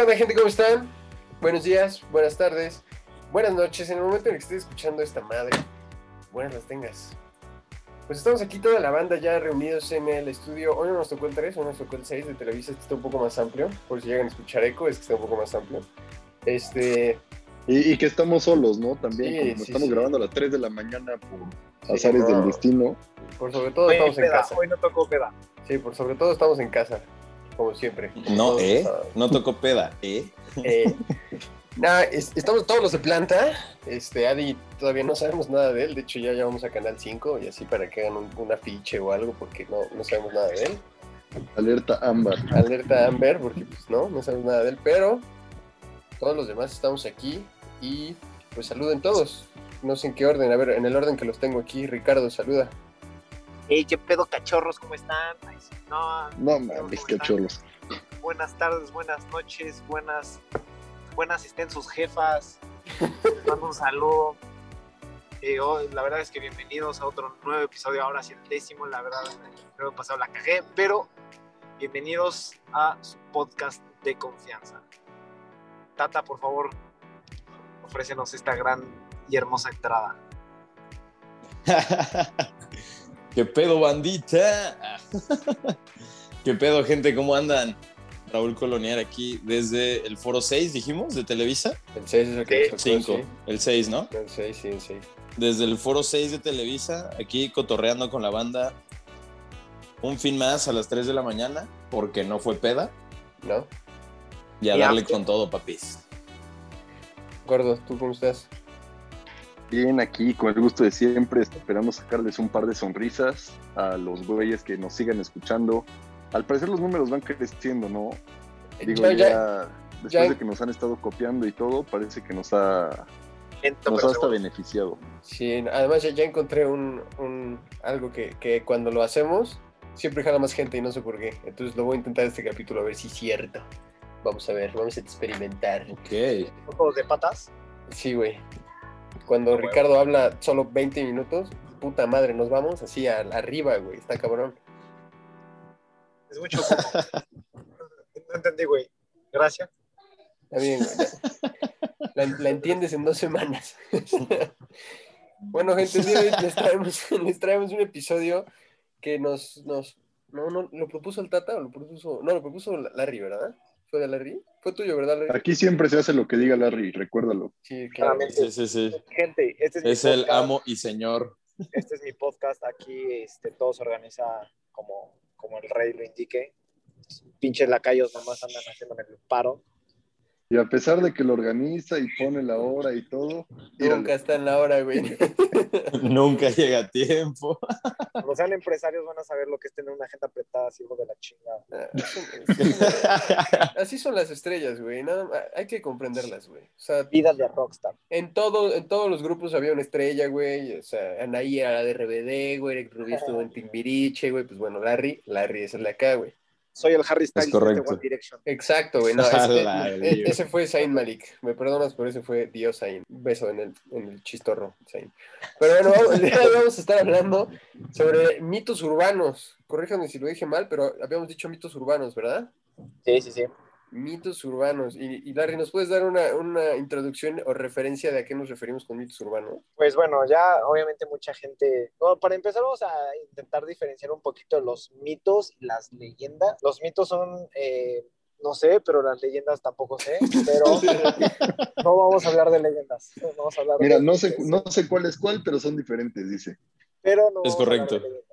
¿Qué onda, gente? ¿Cómo están? Buenos días, buenas tardes, buenas noches. En el momento en el que estés escuchando esta madre, buenas las tengas. Pues estamos aquí toda la banda ya reunidos en el estudio. Hoy no nos tocó el 3, hoy nos tocó el 6 de Televisa. Este está un poco más amplio. Por si llegan a escuchar eco, es que está un poco más amplio. Este. Y, y que estamos solos, ¿no? También, Sí, como sí, estamos sí. grabando a las 3 de la mañana por Sí, azares no. del destino. Por sobre todo Hoy, estamos en peda, casa. hoy no tocó peda. Sí, por sobre todo estamos en casa. Como siempre. No, Todos, ¿eh? No tocó peda, ¿eh? Eh, es- estamos todos los de planta. Este, Adi, todavía no sabemos nada de él. De hecho, ya llamamos a Canal 5 y así para que hagan un, un afiche o algo, porque no, no sabemos nada de él. Alerta ámbar. Alerta Amber, porque pues no, no sabemos nada de él. Pero todos los demás estamos aquí y pues saluden todos. No sé en qué orden. A ver, en el orden que los tengo aquí, Ricardo, saluda. Ey, qué pedo, cachorros, ¿cómo están? Ay, No, No ¿cómo mames, cachorros. Buenas tardes, buenas noches, buenas, buenas estén sus jefas. Les mando un saludo. Eh, hoy, la verdad es que bienvenidos a otro nuevo episodio, ahora sí el décimo, la verdad, el nuevo pasado la cagué, pero bienvenidos a su podcast de confianza. Tata, por favor, ofrécenos esta gran y hermosa entrada. ¿Qué pedo, bandita? ¿Qué pedo, gente? ¿Cómo andan? Raúl Coloniar aquí desde el Foro 6, dijimos, de Televisa. El 6 es el que nos tocó, 5, sí. el 6, ¿no? El 6, sí, el 6. Desde el Foro 6 de Televisa, aquí cotorreando con la banda. Un fin más a las 3 de la mañana, porque no fue peda. ¿No? Y a Y darle after. con todo, papis. Gordo, ¿tú cómo estás? Bien, aquí con el gusto de siempre, esperamos sacarles un par de sonrisas a los güeyes que nos sigan escuchando. Al parecer los números van creciendo, ¿no? Digo, Ya, ya, ya, después ya- de que nos han estado copiando y todo, parece que nos ha, nos ha hasta beneficiado. Sí, además ya, ya encontré un, un- algo que, que cuando lo hacemos siempre jala más gente y no sé por qué. Entonces lo voy a intentar este capítulo a ver si es cierto. Vamos a ver, vamos a experimentar. Ok. Juegos de patas. Sí, güey. Cuando huevo. Ricardo habla solo 20 minutos, puta madre, nos vamos así a- arriba, güey. Está cabrón. Es mucho. no entendí, güey. Gracias. Está bien, güey. La, la entiendes en dos semanas. bueno, gente, les traemos, les traemos un episodio que nos, nos. No, no, ¿lo propuso el Tata o lo propuso.? No, lo propuso Larry, ¿verdad? ¿Fue de Larry? ¿Fue tuyo, verdad, Larry? Aquí siempre se hace lo que diga Larry, recuérdalo. Sí. Claramente. Sí, sí, sí. Gente, este es, mi Es el amo y señor. Este es mi podcast. Aquí este, todo se organiza como, como el rey lo indique. Pinches lacayos nomás andan haciéndome el paro. Y a pesar de que lo organiza y pone la hora y todo. Nunca está en la hora, güey. Nunca llega a tiempo. Cuando sean empresarios van a saber lo que es tener una agenda apretada, así hijo de la chingada. Así son las estrellas, güey. Nada más- hay que comprenderlas, güey. O sea, Vida de rockstar. en, todo, en todos los grupos había una estrella, güey. O sea, Anaí era la de RBD, güey. Eric Rubio estuvo en Timbiriche, güey. Pues bueno, Larry, Larry es el de acá, güey. Soy el Harry Styles de correcto. One Direction. Exacto, güey. No, ese, e- Dios. ese fue Zayn Malik. Me perdonas, pero ese fue Dios Zayn. Beso en el, en el chistorro, Zayn. Pero bueno, vamos, el día de hoy vamos a estar hablando sobre mitos urbanos. Corríjame si lo dije mal, pero habíamos dicho mitos urbanos, ¿verdad? Sí, sí, sí. Mitos urbanos. Y, y Larry, ¿nos puedes dar una, una introducción o referencia de a qué nos referimos con mitos urbanos? Pues bueno, ya obviamente mucha gente. Bueno, para empezar, vamos a intentar diferenciar un poquito los mitos y las leyendas. Los mitos son, eh, no sé, pero las leyendas tampoco sé. Pero no vamos a hablar de leyendas. No vamos a hablar Mira, de no sé, no sé cuál es cuál, pero son diferentes, dice. pero no Es vamos a hablar correcto.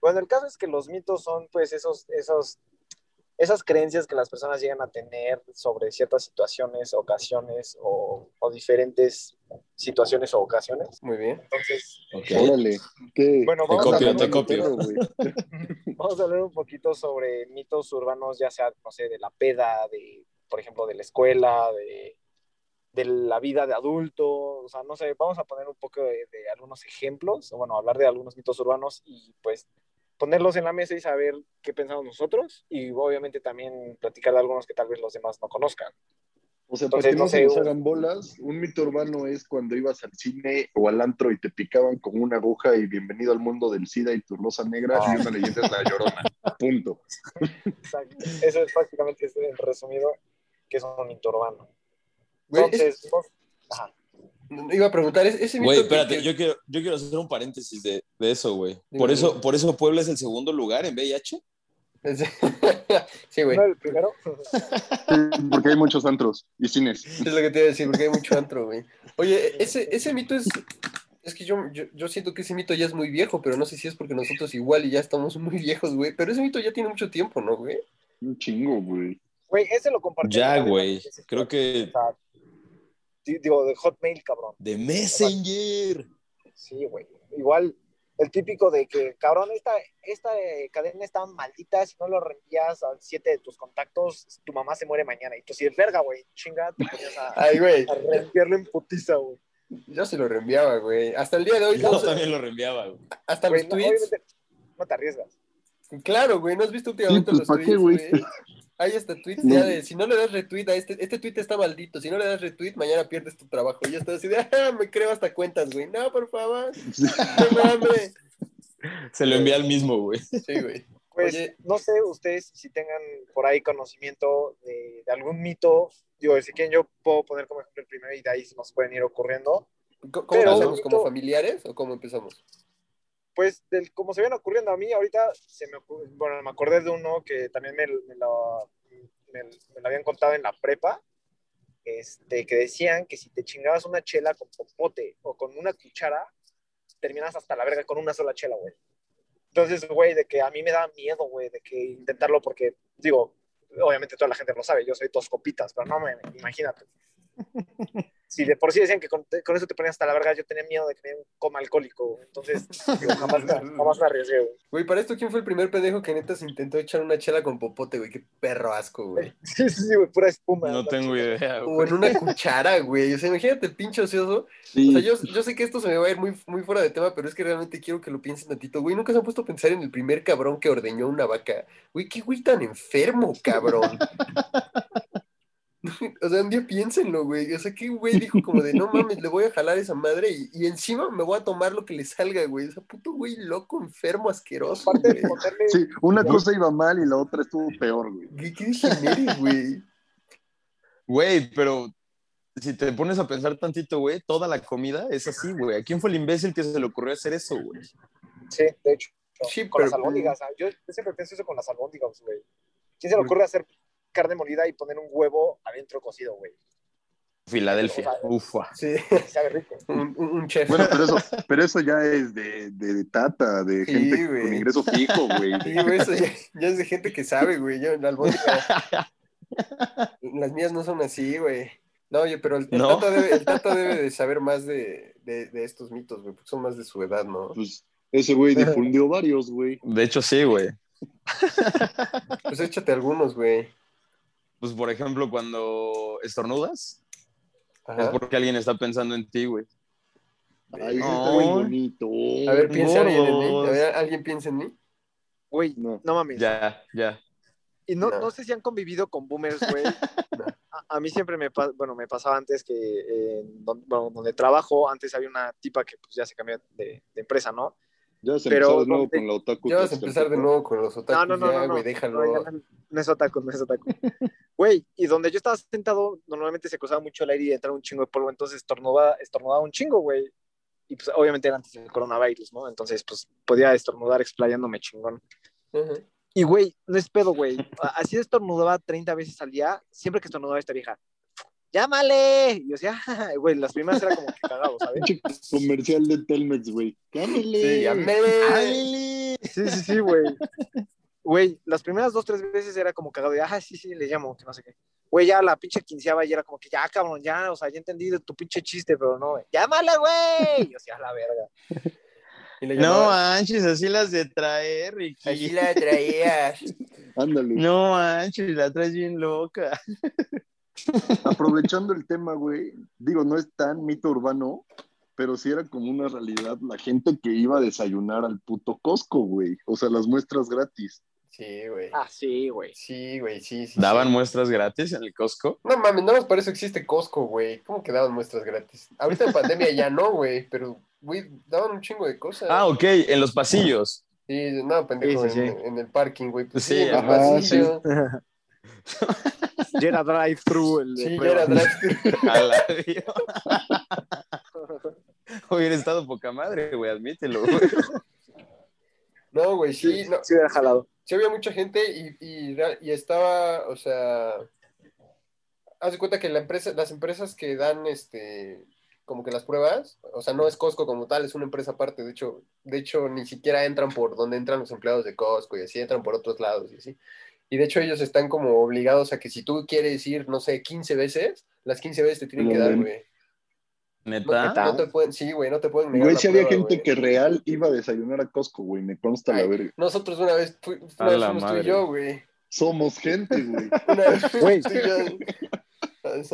Bueno, el caso es que los mitos son, pues, esos, esos, esas creencias que las personas llegan a tener sobre ciertas situaciones, ocasiones o, o diferentes situaciones o ocasiones. Muy bien. Entonces, Ok. Órale. ¿qué? Bueno, Te vamos copio, a te copio. Vamos a hablar un poquito sobre mitos urbanos, ya sea, no sé, de la peda, de, por ejemplo, de la escuela, de, de la vida de adulto, o sea, no sé, vamos a poner un poco de, de algunos ejemplos, o bueno, hablar de algunos mitos urbanos y pues ponerlos en la mesa y saber qué pensamos nosotros y obviamente también platicar de algunos que tal vez los demás no conozcan. O sea, para Entonces, que no sé, un- bolas, un mito urbano es cuando ibas al cine o al antro y te picaban con una aguja y bienvenido al mundo del SIDA y tu rosa negra Ah. y una leyenda es la llorona. Punto. Exacto. Eso es prácticamente en resumido. que es un mito urbano. Entonces, no- ajá. Iba a preguntar, ¿es- ese mito Güey, espérate, que- yo quiero, yo quiero hacer un paréntesis de, de eso, güey. Por eso, por eso Puebla es el segundo lugar en VIH. sí, güey. ¿No el primero? Sí, porque hay muchos antros y cines. Es lo que te iba a decir, porque hay mucho antro, güey. Oye, ese, ese mito es. Es que yo, yo, yo siento que ese mito ya es muy viejo, pero no sé si es porque nosotros igual y ya estamos muy viejos, güey. Pero ese mito ya tiene mucho tiempo, ¿no, güey? Un chingo, güey. Güey, ese lo compartí. Ya, güey. Creo que Digo, de Hotmail, cabrón. de Messenger. Sí, güey. Igual, el típico de que, cabrón, esta, esta eh, cadena está maldita, si no lo reenvías a siete de tus contactos, tu mamá se muere mañana. Y tú si es verga, güey, chinga, te ponías a, Ay, güey. a reenviarlo en putiza, güey. Yo se lo reenviaba, güey. Hasta el día de hoy, Yo todos- también lo reenviaba, güey. hasta Güey, los no, tweets. obviamente, no te arriesgas. Claro, güey, ¿no has visto últimamente Sí, pues, los ¿pa' qué, tweets, güey? Hay hasta tweets No. ya de, si no le das retweet a este, este tweet está maldito, si no le das retweet, mañana pierdes tu trabajo. Y ya estás así de, ah, me creo hasta cuentas, güey. No, por favor, no mames. Se lo envía al mismo, güey. Sí, güey. Pues Oye. no sé ustedes si tengan por ahí conocimiento de, de algún mito. Digo, si quieren, yo puedo poner como ejemplo el primero y de ahí se nos pueden ir ocurriendo. ¿Cómo empezamos? ¿Como familiares o cómo empezamos? Pues, del, como se viene ocurriendo a mí, ahorita se me, bueno, me acordé de uno que también me, me lo, me- me lo habían contado en la prepa, este, que decían que si te chingabas una chela con popote o con una cuchara, terminas hasta la verga con una sola chela, güey. Entonces, güey, de que a mí me da miedo, güey, de que intentarlo porque, digo, obviamente toda la gente lo sabe, yo soy dos copitas, pero no me, imagínate. Si de por sí decían que con, con eso te ponías hasta la verga, yo tenía miedo de que me un coma alcohólico, entonces digo, jamás, me- jamás me arriesgué, güey. Güey, para esto, ¿quién fue el primer pendejo que neta se intentó echar una chela con popote, güey? Qué perro asco, güey. Sí, sí, sí, güey, pura espuma. No tengo idea, O güey. en una cuchara, güey. O sea, imagínate el pinche ocioso. O Sí. sea, yo, yo sé que esto se me va a ir muy, muy fuera de tema, pero es que realmente quiero que lo piensen tantito. Güey, nunca se han puesto a pensar en el primer cabrón que ordeñó una vaca. Güey, qué güey tan enfermo, cabrón. O sea, un día piénsenlo, güey. O sea, qué güey dijo como de, no mames, le voy a jalar esa madre y, y encima me voy a tomar lo que le salga, güey. O sea, puto güey loco, enfermo, asqueroso, Aparte güey. de ponerle, Sí, una cosa iba mal y la otra estuvo peor, güey. ¿Qué, qué güey? Güey, pero si te pones a pensar tantito, güey, toda la comida es así, güey. ¿A quién fue el imbécil que se le ocurrió hacer eso, güey? sí, de hecho, Sí, con las pero- albóndigas. ah, Yo, yo siempre pienso eso con las albóndigas, güey. ¿Quién se le ocurre hacer carne molida y poner un huevo adentro cocido, güey? Filadelfia. Ufa. Sí, sabe rico. un, chef. Bueno, pero eso, pero eso ya es de, de, de tata, de Sí, gente güey. con ingreso fijo, güey. Sí, güey, eso ya, ya es de gente que sabe, güey. Yo en la albóndiga- Las mías no son así, güey. No, oye, pero el, el ¿No? tata debe, el Tata debe de saber más de, de, de estos mitos, güey, porque son más de su edad, ¿no? Pues ese güey difundió varios, güey. De hecho, sí, güey. Pues échate algunos, güey. Pues, por ejemplo, cuando estornudas, es porque alguien está pensando en ti, güey. Ay, No. está muy bonito. A ver, piensa alguien en mí. A ver, ¿alguien piensa en mí? Güey, No. no mames. Ya, ya. Y no, No. no sé si han convivido con boomers, güey. a, a mí siempre me, bueno, me pasaba antes que eh, don- bueno, donde trabajo, antes había una tipa que pues ya se cambió de, de empresa, ¿no? Ya se Pero, empezó de nuevo ¿dónde- con la otaku. Ya vas a empezar de nuevo con los otakus, No, no, no, ya, no, güey, déjalo. No, ya no, no es otaku, no es otaku. Güey, y donde yo estaba sentado, normalmente se cruzaba mucho el aire y entraba un chingo de polvo, entonces estornudaba, estornudaba un chingo, güey. Y pues obviamente era antes del coronavirus, ¿no? Entonces, pues podía estornudar explayándome chingón. Y, güey, no es pedo, güey. A- Así estornudaba 30 veces al día, siempre que estornudaba esta vieja. ¡Llámale! Y yo decía, güey, las primeras era como que cagado, ¿sabes? Comercial de Telmex, güey. ¡Cámele! Sí. Sí, sí, sí, güey. Güey, las primeras dos, tres veces era como cagado de, ah, sí, sí, le llamo, que no sé qué. Güey, ya la pinche quinceava y era como que, ya, cabrón, ya, o sea, ya entendí de tu pinche chiste, pero no, güey. ¡Llámale, güey! Y yo, sí, a la verga. No manches, así las de traer, Ricky. Así la traías. Ándale. No manches, la traes bien loca. Aprovechando el tema, güey. Digo, no es tan mito urbano, pero sí era como una realidad la gente que iba a desayunar al puto Costco, güey. O sea, las muestras gratis. Sí, güey. Ah, sí, güey. Sí, güey, sí, sí. ¿Daban sí. muestras gratis en el Costco? No mames, nada más por eso existe Costco, güey. ¿Cómo que daban muestras gratis? Ahorita en pandemia ya no, güey, pero, güey, daban un chingo de cosas. Ah, ok, en los pasillos. Sí, no, pendejo, Sí, sí, en, sí. en el parking, güey. Pues Sí, sí, en los ajá, Ya era drive-thru. el de Sí, era drive-thru. A la Dios. Hubiera estado poca madre, güey, admítelo, güey. No, güey, sí, no, Sí hubiera jalado. sí había mucha gente y, y, y estaba, o sea, haz de cuenta que la empresa, las empresas que dan este como que las pruebas, o sea, no es Costco como tal, es una empresa aparte, de hecho, de hecho ni siquiera entran por donde entran los empleados de Costco y así entran por otros lados y así. Y de hecho ellos están como obligados a que si tú quieres ir, no sé, 15 veces, las 15 veces te tienen que dar, güey. No, Neta. no te pueden, sí, güey, no te pueden negar Güey, si había prueba, gente que real iba a desayunar a Costco, güey. Me consta la verga. Nosotros una vez, fu- una vez fuimos tú y yo, güey. Somos gente, güey. Una vez fuimos Güey. tú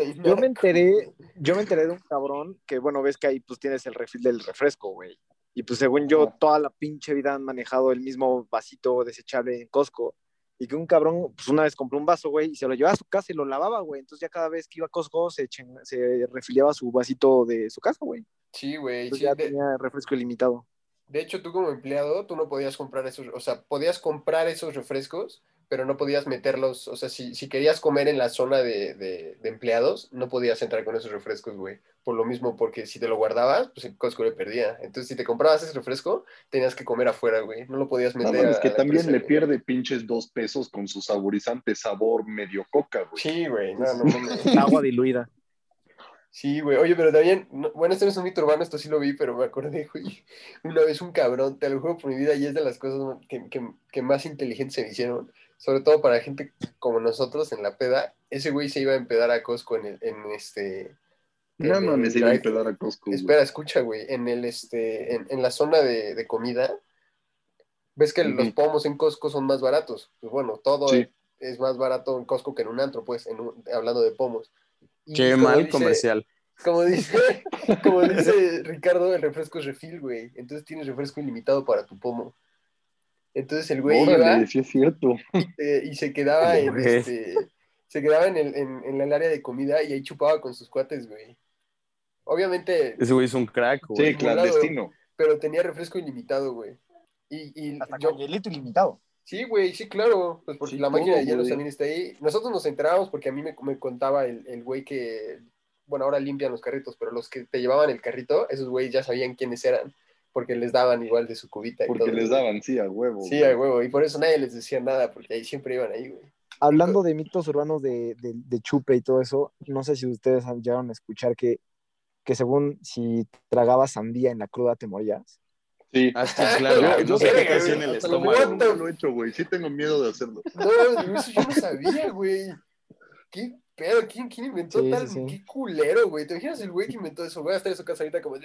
y yo me enteré, yo me enteré de un cabrón que, bueno, ves que ahí pues tienes el refil del refresco, güey. Y pues según yo, toda la pinche vida han manejado el mismo vasito desechable en Costco. Y que un cabrón, pues una vez compró un vaso, güey, y se lo llevaba a su casa y lo lavaba, güey. Entonces ya cada vez que iba a Costco se, chen- se refiliaba su vasito de su casa, güey. Sí, güey. Entonces sí, ya de, tenía refresco ilimitado. de hecho, tú como empleado, tú no podías comprar esos, o sea, podías comprar esos refrescos, pero no podías meterlos, o sea, si, si querías comer en la zona de, de- de empleados, no podías entrar con esos refrescos, güey. Por lo mismo, porque si te lo guardabas, pues el Costco le perdía. Entonces, si te comprabas ese refresco, tenías que comer afuera, güey. No lo podías No, meter. mames, a que la también empresa, le güey. pierde pinches dos pesos con su saborizante sabor medio coca, güey. Sí, güey. No, no, mames. Agua diluida. Sí, güey. Oye, pero también, no- bueno, esto no es un mito urbano, esto sí lo vi, pero me acordé, güey. Una vez un cabrón, te lo juro por mi vida, y es de las cosas que, que- que más inteligentes se me hicieron, sobre todo para gente como nosotros en la peda. Ese güey se iba a empedar a Costco en, el, en este. No en mames, se iba a empedar a Costco. güey. Espera, escucha, güey. En el este, en, en la zona de, de comida, ves que los pomos en Costco son más baratos. Pues bueno, todo Sí. es más barato en Costco que en un antro, pues, en un- hablando de pomos. Y Qué mal dice- comercial. como dice, como dice Ricardo, el refresco es refil, güey. Entonces tienes refresco ilimitado para tu pomo. Entonces el güey iba sí es cierto. eh, y se quedaba en este, se quedaba en el, en, en el área de comida y ahí chupaba con sus cuates, güey. Obviamente, Ese güey es un crack, güey. Sí, clandestino. pero tenía refresco ilimitado, güey. Y, y Hasta yo, con hielito ilimitado. sí, güey, sí, claro, pues porque Sí, la máquina de hielos también está ahí. Nosotros nos enterábamos porque a mí me, me contaba el, el güey que, bueno, ahora limpian los carritos, pero los que te llevaban el carrito, esos güeyes ya sabían quiénes eran, porque les daban igual de su cubita. y Porque todo, les güey. daban, sí, a huevo. Sí, güey. a huevo, y por eso nadie les decía nada, porque ahí siempre iban ahí, güey. Hablando de mitos urbanos de, de, de chupe y todo eso, no sé si ustedes llegaron a escuchar que, que según si tragabas sandía en la cruda te morías. Sí. Ah, sí, claro. Yo- no sé que, te hacía en el lo estómago. lo he hecho, güey. Sí tengo miedo de hacerlo. No, eso yo no sabía, güey. ¿Qué pedo? ¿Quién, quién inventó Sí, tal? sí, sí. Qué culero, güey. ¿Te imaginas el güey que inventó eso? Voy a estar en su casa ahorita como,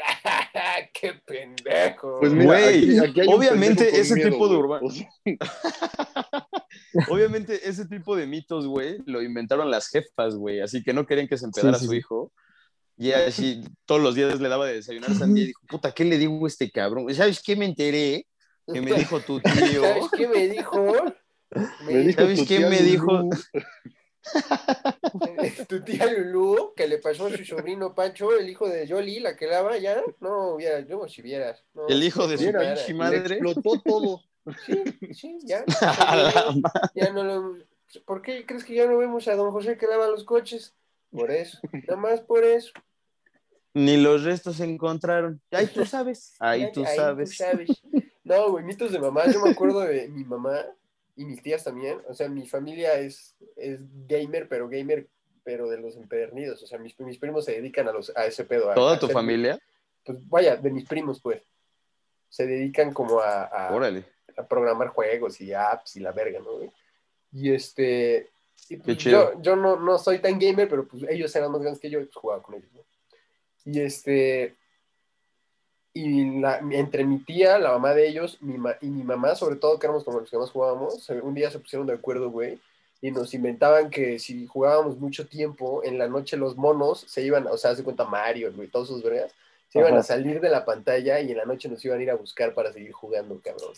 ¡qué pendejo! Pues mira, Güey, aquí- aquí hay un obviamente ese miedo, tipo de güey. urbano- O sea, Obviamente, ese tipo de mitos, güey, lo inventaron las jefas, güey. Así que no querían que se empedara Sí, sí, a su hijo. Y así todos los días le daba de desayunar sandía y dijo, puta, ¿qué le digo a este cabrón? ¿Sabes qué me enteré? Que me dijo tu tío. ¿Sabes qué me dijo? me dijo ¿Sabes qué me dijo? Tu tía Lulú, que le pasó a su sobrino Pancho, el hijo de Yoli, la que lava ya. No, hubiera, yo si vieras. no, El hijo de su pinche Le madre. explotó todo. Sí, sí, ya. Ya no lo. ¿Por qué crees que ya no vemos a don José que lava los coches? Por eso, nada más por eso. Ni los restos se encontraron. Ay, tú sabes. Ay, Ay, tú ay, sabes. No, güey, mitos de mamá. Yo me acuerdo de mi mamá y mis tías también. O sea, mi familia es, es gamer, pero gamer, pero de los empedernidos. O sea, mis, mis primos se dedican a, los, a ese pedo. a- ¿Toda a tu familia? Pues vaya, de mis primos, pues. Se dedican como a, a- Órale. a programar juegos y apps y la verga, ¿no, güey? Y este. y pues chido. yo yo no, no soy tan gamer, pero pues ellos eran más grandes que yo y pues jugaba con ellos, ¿no? Y este. Y la- entre mi tía, la mamá de ellos, mi ma- y mi mamá, sobre todo, que éramos como los que más jugábamos, un día se pusieron de acuerdo, güey, y nos inventaban que si jugábamos mucho tiempo, en la noche los monos se iban, o sea, se cuenta Mario, güey, todos sus vergas, se iban a salir de la pantalla y en la noche nos iban a ir a buscar para seguir jugando, cabrón.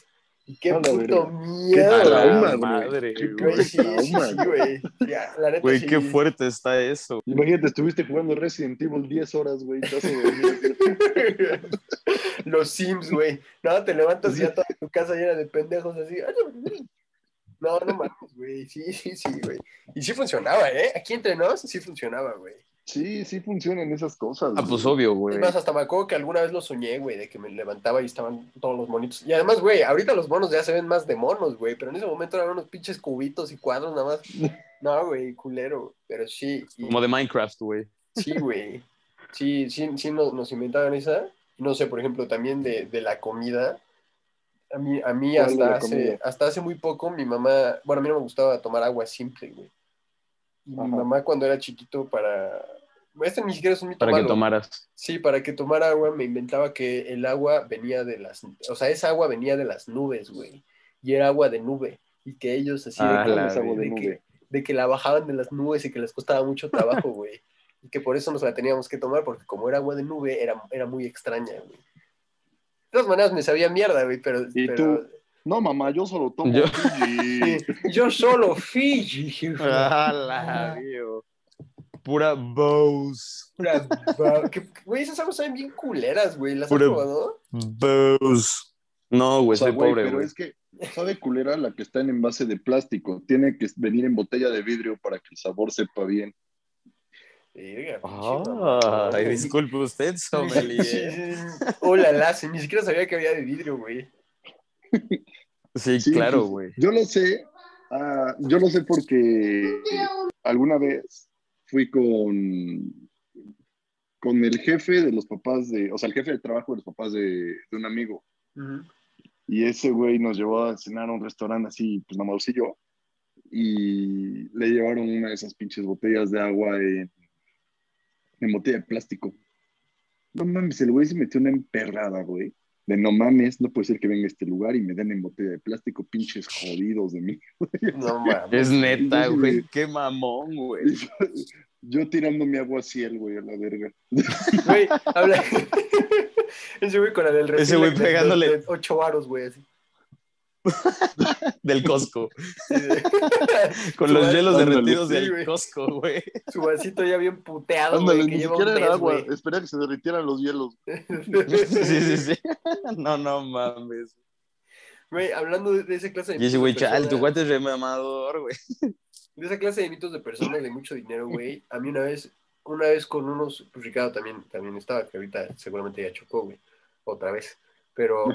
Qué puto. Qué miedo, la trauma, madre, Qué güey. Güey, sí, sí, trauma, sí, güey. güey. Ya, la neta, Güey, sí. qué fuerte está eso. Imagínate, estuviste jugando Resident Evil 10 horas, güey. Los Sims, güey. No, te levantas y ya toda tu casa llena de pendejos así. Ay, No, no mames, güey. Sí, sí, sí, güey. Y sí funcionaba, ¿eh? Aquí entre nos sí funcionaba, güey. Sí, sí funcionan esas cosas. Ah, pues obvio, güey. más, hasta me acuerdo que alguna vez lo soñé, güey, de que me levantaba y estaban todos los monitos. Y además, güey, ahorita los monos ya se ven más de monos, güey, pero en ese momento eran unos pinches cubitos y cuadros nada más. No, güey, culero. Pero sí, y- Como de Minecraft, güey. sí, güey. Sí, sí, sí nos, nos inventaban esa. No sé, por ejemplo, también de, de la comida. A mí, a mí ¿Cuál de hasta hace, comida? hasta hace muy poco mi mamá, bueno, a mí no me gustaba tomar agua simple, güey. Y mi mamá cuando era chiquito para... Este ni siquiera es un mito Para que tomaras. Sí, para que tomara agua me inventaba que el agua venía de las, o sea, esa agua venía de las nubes, güey. Y era agua de nube. Y que ellos así Ah, de, la agua de que, de que la bajaban de las nubes y que les costaba mucho trabajo, güey. Y que por eso nos la teníamos que tomar, porque como era agua de nube, era, era muy extraña, güey. De todas maneras me sabía mierda, güey, pero... ¿Y pero- tú? No, mamá, yo solo tomo. Yo- Fiji. Yo solo Fiji. Ah, la vio. Pura Bose. Pura que- Güey, esas aguas saben bien culeras, güey. ¿Las has probado? Bose. No, O güey, sea, soy güey, pobre, pero güey. es que sabe culera la que está en envase de plástico. Tiene que venir en botella de vidrio para que el sabor sepa bien. Ah, disculpe usted, sommelier. Hola, la, ni siquiera sabía que había de vidrio, güey. Sí, Sí, claro, güey. Yo lo sé, ah, yo lo sé porque alguna vez fui con, con el jefe de los papás de, o sea, el jefe de trabajo de los papás de, de un amigo. Y ese güey nos llevó a cenar a un restaurante así, pues nada más y yo. Y le llevaron una de esas pinches botellas de agua en, en botella de plástico. No mames, el güey se metió una emperrada, güey. De no mames, no puede ser que venga a este lugar y me den en botella de plástico, pinches jodidos de mí. No mames. Es neta, güey. Qué mamón, güey. Yo, yo tirando mi agua así, el güey, a la verga. Güey, habla. Ese güey con la del Ese güey refil pegándole. de ocho varos, güey, así. Del Costco. Sí, de- Con los hielos derretidos sí, del. Costco, güey. Su vasito ya bien puteado, Ándale, güey, que ni lleva siquiera un era agua, esperé que se derritieran los hielos. Sí, sí, sí. No, no mames. Güey, hablando de, de esa clase de Y ese mitos güey, de chal, tu guate es remamador, güey. De esa clase de mitos de personas de mucho dinero, güey. A mí una vez, una vez con unos, pues Ricardo también, también estaba, que ahorita seguramente ya chocó, güey. Otra vez. Pero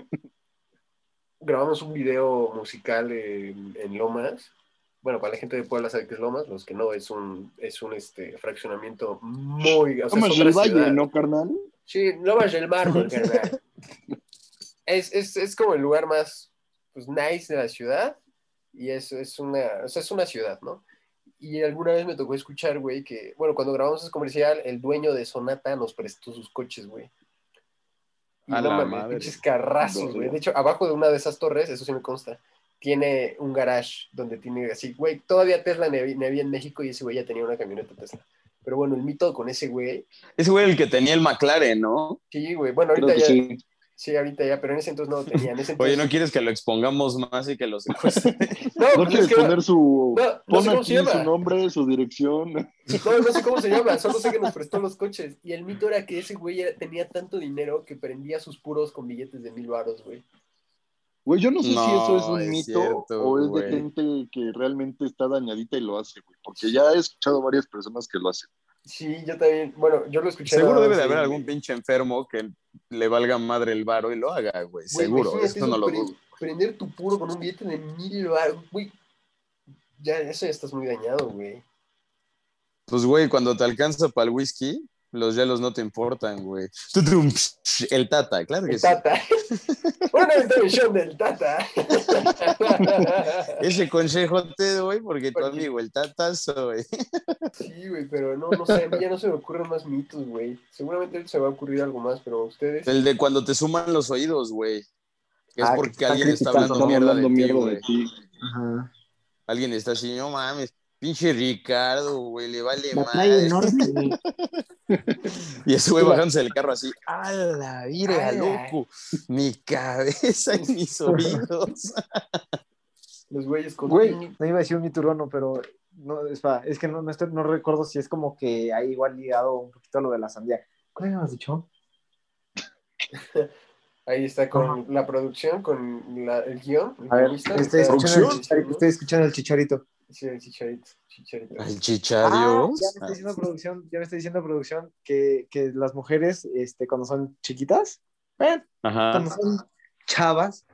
grabamos un video musical en, en Lomas. Bueno, para la gente de Puebla sabe que es Lomas, los que no, es un, es un este, fraccionamiento muy. O sea, Tomas es el otra valle, ciudad. ¿no, carnal? Sí, Lomas del Mármol, carnal. es, es, es como el lugar más pues, nice de la ciudad. Y es, es, una, o sea, es una ciudad, ¿no? Y alguna vez me tocó escuchar, güey, que, bueno, cuando grabamos ese comercial, el dueño de Sonata nos prestó sus coches, güey. Y A no la mames, pinches carrazos, güey. De hecho, abajo de una de esas torres, eso sí me consta, tiene un garage donde tiene así, güey, todavía Tesla ni había, en México y ese güey ya tenía una camioneta Tesla. Pero bueno, el mito con ese güey, Ese güey el que tenía el McLaren, ¿no? sí, güey, bueno, ahorita ya, sí. Sí, ahorita ya, pero en ese entonces no lo tenía. En ese Oye, entonces... ¿no quieres que lo expongamos más y que lo secuestren? No, ¿No pues es quieres que poner su... no, no Pon sé cómo aquí se llama. su nombre, su dirección. No, no sé cómo se llama, solo sé que nos prestó los coches. Y el mito era que ese güey tenía tanto dinero que prendía sus puros con billetes de mil baros, güey. Güey, yo no sé si eso es un es mito cierto, o es güey. de gente que realmente está dañadita y lo hace, güey. Porque ya he escuchado varias personas que lo hacen. Sí, yo también, bueno, yo lo escuché. Seguro debe de haber algún pinche enfermo que le valga madre el varo y lo haga, güey. Seguro, esto no lo dudo. Prender tu puro con un billete de mil baros, güey. Ya, eso ya estás muy dañado, güey. Pues, güey, cuando te alcanza para el whisky, los hielos no te importan, güey. El tata, claro que El sí. Tata. Una intervención del Tata. Ese consejo te doy porque tu Porque- amigo el tata soy. Sí, güey, pero no, no sé, a mí ya no se me ocurren más mitos, güey. Seguramente se va a ocurrir algo más, pero ustedes. El de cuando te suman los oídos, güey. Que es Ah, que porque alguien está hablando mierda hablando de ti, mierda güey. de ti. Ajá. Alguien está así, no mames, pinche Ricardo, güey, le vale madre. Y ese güey bajándose del carro así, a la vira, ¡Ala! loco, mi cabeza y mis oídos. Los güeyes con. Güey, no iba a decir un mito urbano, pero no, espera, es que no, no, estoy- no recuerdo si es como que hay igual ligado un poquito a lo de la sandía. ¿Cuál habíamos dicho? Ahí está con la producción, con la- el guion. A ver, estoy escuchando, el estoy escuchando el chicharito. Sí, el chicharito. chicharito. El Ah, ya me está diciendo producción, ya me está diciendo producción que, que las mujeres, este, cuando son chiquitas, eh, cuando son chavas,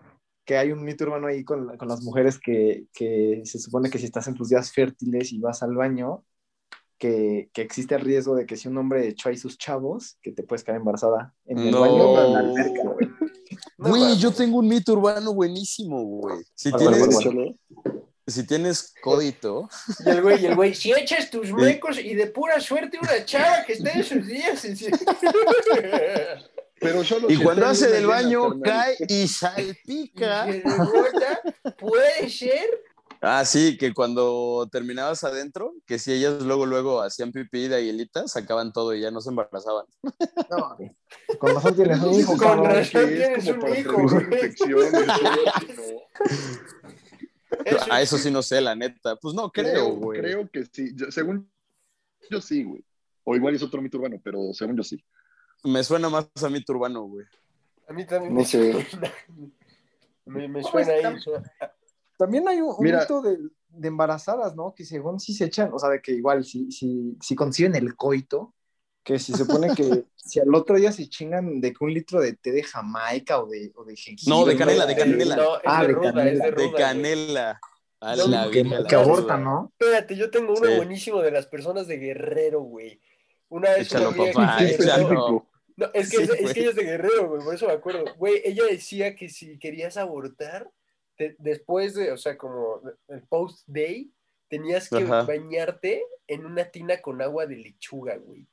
que hay un mito urbano ahí con, con las mujeres que, que se supone que si estás en tus días fértiles y vas al baño, que, que existe el riesgo de que si un hombre echó ahí sus chavos, que te puedes quedar embarazada en el No. baño o en la alberca, güey. No Güey, yo tengo un mito urbano buenísimo, güey. Si ¿Cuál, cuál, tienes, cuál, si tienes codito, Y el güey, y el güey, si echas tus mecos y de pura suerte una chava que está en sus días. Pero solo y cuando hace del baño, cae y salpica. rebota, puede ser. Ah, sí, que cuando terminabas adentro, que si ellas luego, luego hacían pipí de aguilita, sacaban todo y ya no se embarazaban. No. Con razón tienes un hijo, Con razón. Tienes un hijo, Eso- Ah, eso sí no sé, la neta. Pues no creo, Creo, güey. creo que sí. Yo- según yo sí, güey. O igual es otro mito urbano, pero según yo sí. Me suena más a mí turbano, güey. A mí también No me sé. suena. Me, suena ahí. También hay un, un Mira. mito de, de embarazadas, ¿no? Que según sí se echan, o sea, de que igual si, si, si consiguen el coito, que se supone que si al otro día se chingan de que un litro de té de Jamaica o de, o de jengibre. No, de canela, de canela. No, es Ah, de de ruda, canela. es de ruda. De canela. A No, la que, que la abortan. ¿no? Espérate, yo tengo uno Sí. buenísimo de las personas de Guerrero, güey. Una vez Échalo, una papá, que échalo. No, es que, Sí, es, que ella es de Guerrero, güey, por eso me acuerdo. Güey, ella decía que si querías abortar, te- después de, o sea, como el post-day, tenías que Ajá. bañarte en una tina con agua de lechuga, güey.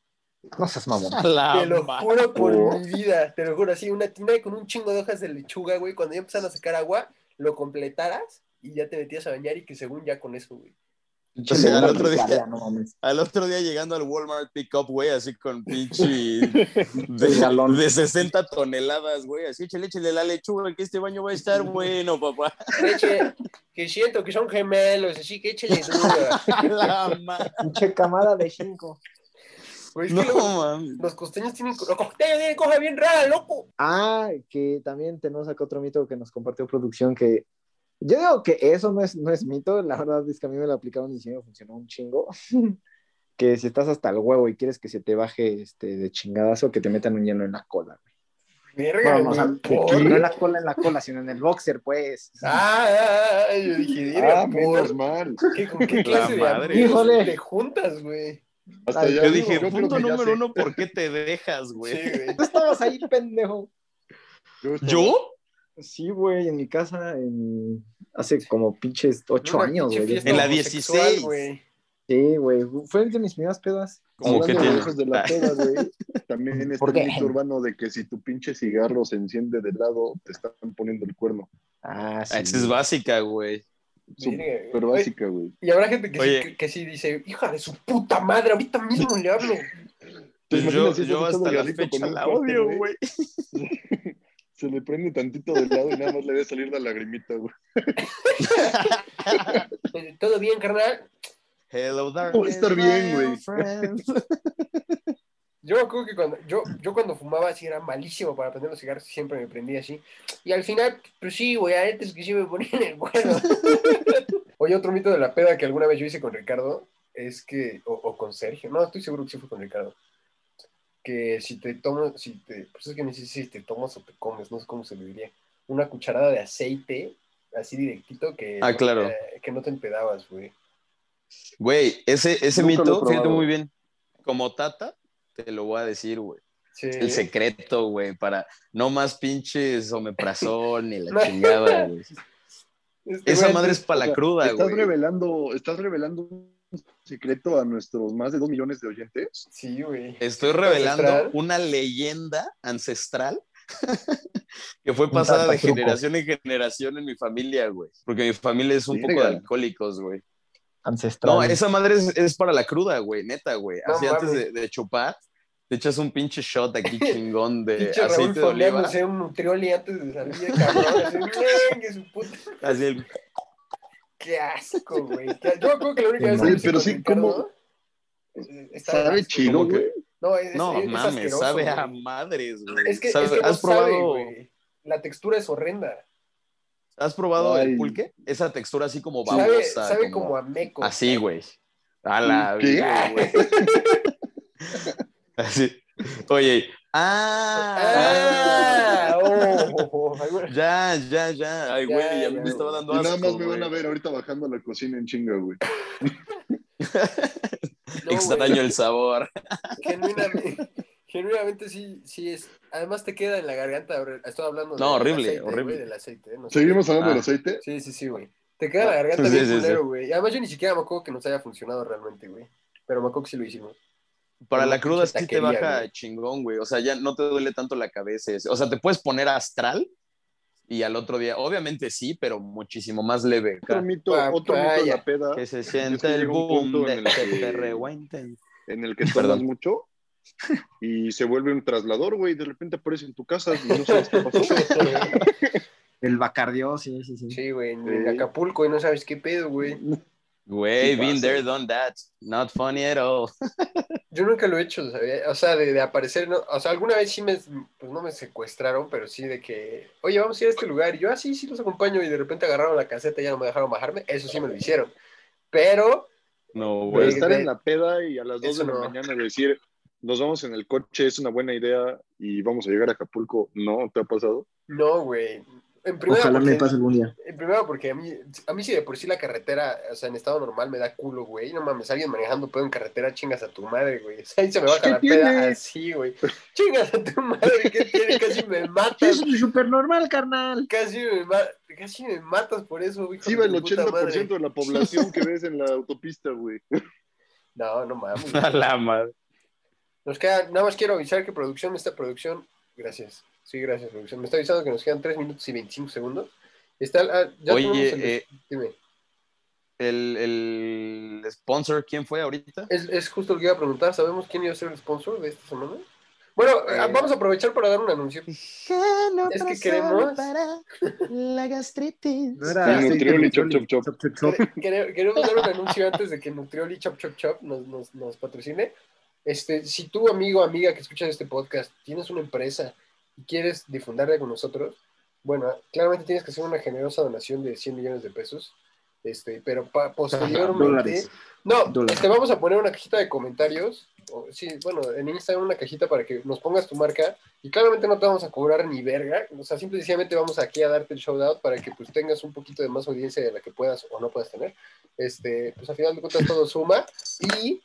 No seas mamón. Te lo juro por Oh. mi vida, te lo juro, así, una tina con un chingo de hojas de lechuga, güey. Cuando ya empezaron a sacar agua, lo completaras y ya te metías a bañar y que según ya con eso, güey. Pinche sea, al otro día- no. Al otro día llegando al Walmart Pickup, güey, así con pinche de, galón. de 60 toneladas, güey. Así, échale, échale la lechuga, que este baño va a estar bueno, papá. Leche, que siento que son gemelos, así que échale duda. Pinche camada de cinco. Güey, No, los costeños tienen, los costeños tienen cosas bien raras, loco. Ah, que también tenemos acá otro mito que nos compartió producción que yo digo que eso no es, no es mito, la verdad es que a mí me lo aplicaron y sí me funcionó un chingo. que si estás hasta el huevo y quieres que se te baje este de chingadazo, que te metan un hielo en la cola. güey. Verga, Bueno, no en la cola en la cola, sino en el boxer, pues. Ah, ah, ah, yo dije, Ah, mal. ¿Qué, con qué La clase de madre. amigos Híjole. te juntas, güey? Hasta Ay, ya Yo dije, punto número sé. uno, ¿por qué te dejas, güey? Sí, güey. Tú estabas ahí, pendejo. Yo. Sí, güey, en mi casa en- hace como pinches ocho años, pinche güey. En la homosexual, 16. güey. Sí, güey, fue de mis primeras pedas. Como que de la peda, güey, también está ¿Por el mito urbano de que si tu pinche cigarro se enciende de lado, te están poniendo el cuerno. Ah, sí. Ah, Esa es básica, güey. Súper güey. básica, güey. Y habrá gente que, sí, que, que sí dice, hija de su puta madre, ahorita mismo le hablo. ¿Te Pues yo, yo hasta la fecha la odio, güey. Se le prende tantito de lado y nada más le debe salir la lagrimita, güey. Eh, ¿Todo bien, carnal? Hello, darling. A estar bien, güey. Yo me acuerdo que cuando yo, yo cuando fumaba así era malísimo para prender los cigarros, siempre me prendía así. Y al final, pues sí, güey, antes que sí me ponía en el cuerno. Oye, otro mito de la peda que alguna vez yo hice con Ricardo es que, o, o con Sergio, no, estoy seguro que sí fue con Ricardo, que si te tomas, si te, pues es que no sé si te tomas o te comes, no sé cómo se le diría, una cucharada de aceite, así directito, que, Ah, claro. que no te empedabas, güey. Güey, ese, ese Nunca mito, fíjate muy bien. Como tata, te lo voy a decir, güey. Sí. El secreto, güey, para no más pinches omeprazol ni la chingada, güey. Este Esa güey, madre es para la cruda, estás güey. revelando, estás revelando un secreto a nuestros más de dos millones de oyentes. Sí, güey. Estoy revelando Ancestral. una leyenda ancestral que fue pasada de generación en generación en mi familia, güey. Porque mi familia es un poco de alcohólicos, güey. Ancestral. No, esa madre es, es para la cruda, güey, neta, güey. No Así antes de chupar, te echas un pinche shot aquí chingón de Pinche Raúl aceite de oliva. un nutrioli antes de salir, cabrón. Así, "Ñe, que su puta. Así el- Qué asco, güey. Yo creo que la única vez que pero sí, ¿cómo? eh, está Sabe asco. chido, como que- güey. No, es, No es- es mames, sabe a güey. madres, güey. Es que, Sabe- es que no ¿Has sabe, probado? güey. la textura es horrenda. ¿Has probado Ay. el pulque? Esa textura así como Sabe, babosa. sabe como a meco. Así, güey. A la ¿Qué? vida, güey. Así. Oye. Ah. Ah, oh, oh, oh. Ya, ya, ya. Ay, Ya, güey, a mí ya, me estaba dando asco. nada más me van güey. a ver ahorita bajando a la cocina en chinga, güey. No, Extraño güey. el sabor. Genuinamente, genuinamente sí, sí es. Además te queda en la garganta. Estoy hablando No, del horrible, aceite, horrible. güey, del aceite. ¿eh? No sé. ¿Seguimos hablando Ah. del aceite? Sí, sí, sí, güey. Te queda en la garganta Sí, bien sí, sí. culero, güey. Y además yo ni siquiera me acuerdo que nos haya funcionado realmente, güey. Pero me acuerdo que sí lo hicimos. Para la cruda sí te baja güey. chingón, güey. O sea, ya no te duele tanto la cabeza. O sea, te puedes poner astral y al otro día, obviamente sí, pero muchísimo más leve. Otro acá. mito, Pa- otro mito de la peda Que se que el boom de en el que- en el que mucho y se vuelve un traslador, güey. De repente aparece en tu casa y no sabes qué pasó. El Bacardio, sí, sí, sí. Sí, güey. En Sí. Acapulco y no sabes qué pedo, güey. Güey, been there, done that. Not funny at all. Yo nunca lo he hecho. O sea, de, de aparecer, ¿no? o sea, alguna vez sí me, pues no me secuestraron, pero sí de que, oye, vamos a ir a este lugar. Y yo, ah, sí, sí, los acompaño. Y de repente agarraron la caseta y ya no me dejaron bajarme. Eso sí me lo hicieron. Pero, No, güey. Estar en la peda y a las 2 Eso de la no. mañana decir, nos vamos en el coche, es una buena idea y vamos a llegar a Acapulco, ¿no? ¿Te ha pasado? no, güey. En primera, Ojalá me porque- pase algún día. En primero porque a mí, a mí sí de por sí la carretera, o sea, en estado normal me da culo, güey. No mames, alguien manejando pedo en carretera, chingas a tu madre, güey. O sea, ahí se me baja ¿Qué la peda así, güey. Chingas a tu madre, ¿qué tiene? Casi me matas. súper normal, carnal. Casi me, ma- casi me matas por eso, güey. Sí, va el 80% de la población que ves en la autopista, güey. No, no mames. A la madre. Nos queda, nada más quiero avisar que producción, esta producción, gracias. Sí, gracias, producción. Me está avisando que nos quedan 3 minutos y 25 segundos. Está, ah, ya Oye, tenemos el- eh, dime. El, el sponsor, ¿quién fue ahorita? Es, es justo lo que iba a preguntar. ¿Sabemos quién iba a ser el sponsor de esta semana? Bueno, eh, Eh. vamos a aprovechar para dar un anuncio. Es que queremos. la gastritis. No era Nutrioli, chop, chop, chop. chop, chop, chop. Quere- Queremos dar un anuncio antes de que Nutrioli Chop Chop Chop nos, nos, nos patrocine. Este, si tú, amigo o amiga que escuchas este podcast, tienes una empresa y quieres difundirla con nosotros, bueno, claramente tienes que hacer una generosa donación de 100 millones de pesos. Este, pero pa- posteriormente. Dólares. No, Dólares. este, vamos a poner una cajita de comentarios. o- sí, bueno, en Instagram una cajita para que nos pongas tu marca. Y claramente no te vamos a cobrar ni verga. O sea, simple y sencillamente vamos aquí a darte el shout out para que pues tengas un poquito de más audiencia de la que puedas o no puedas tener. Este, pues al final de cuentas todo suma. Y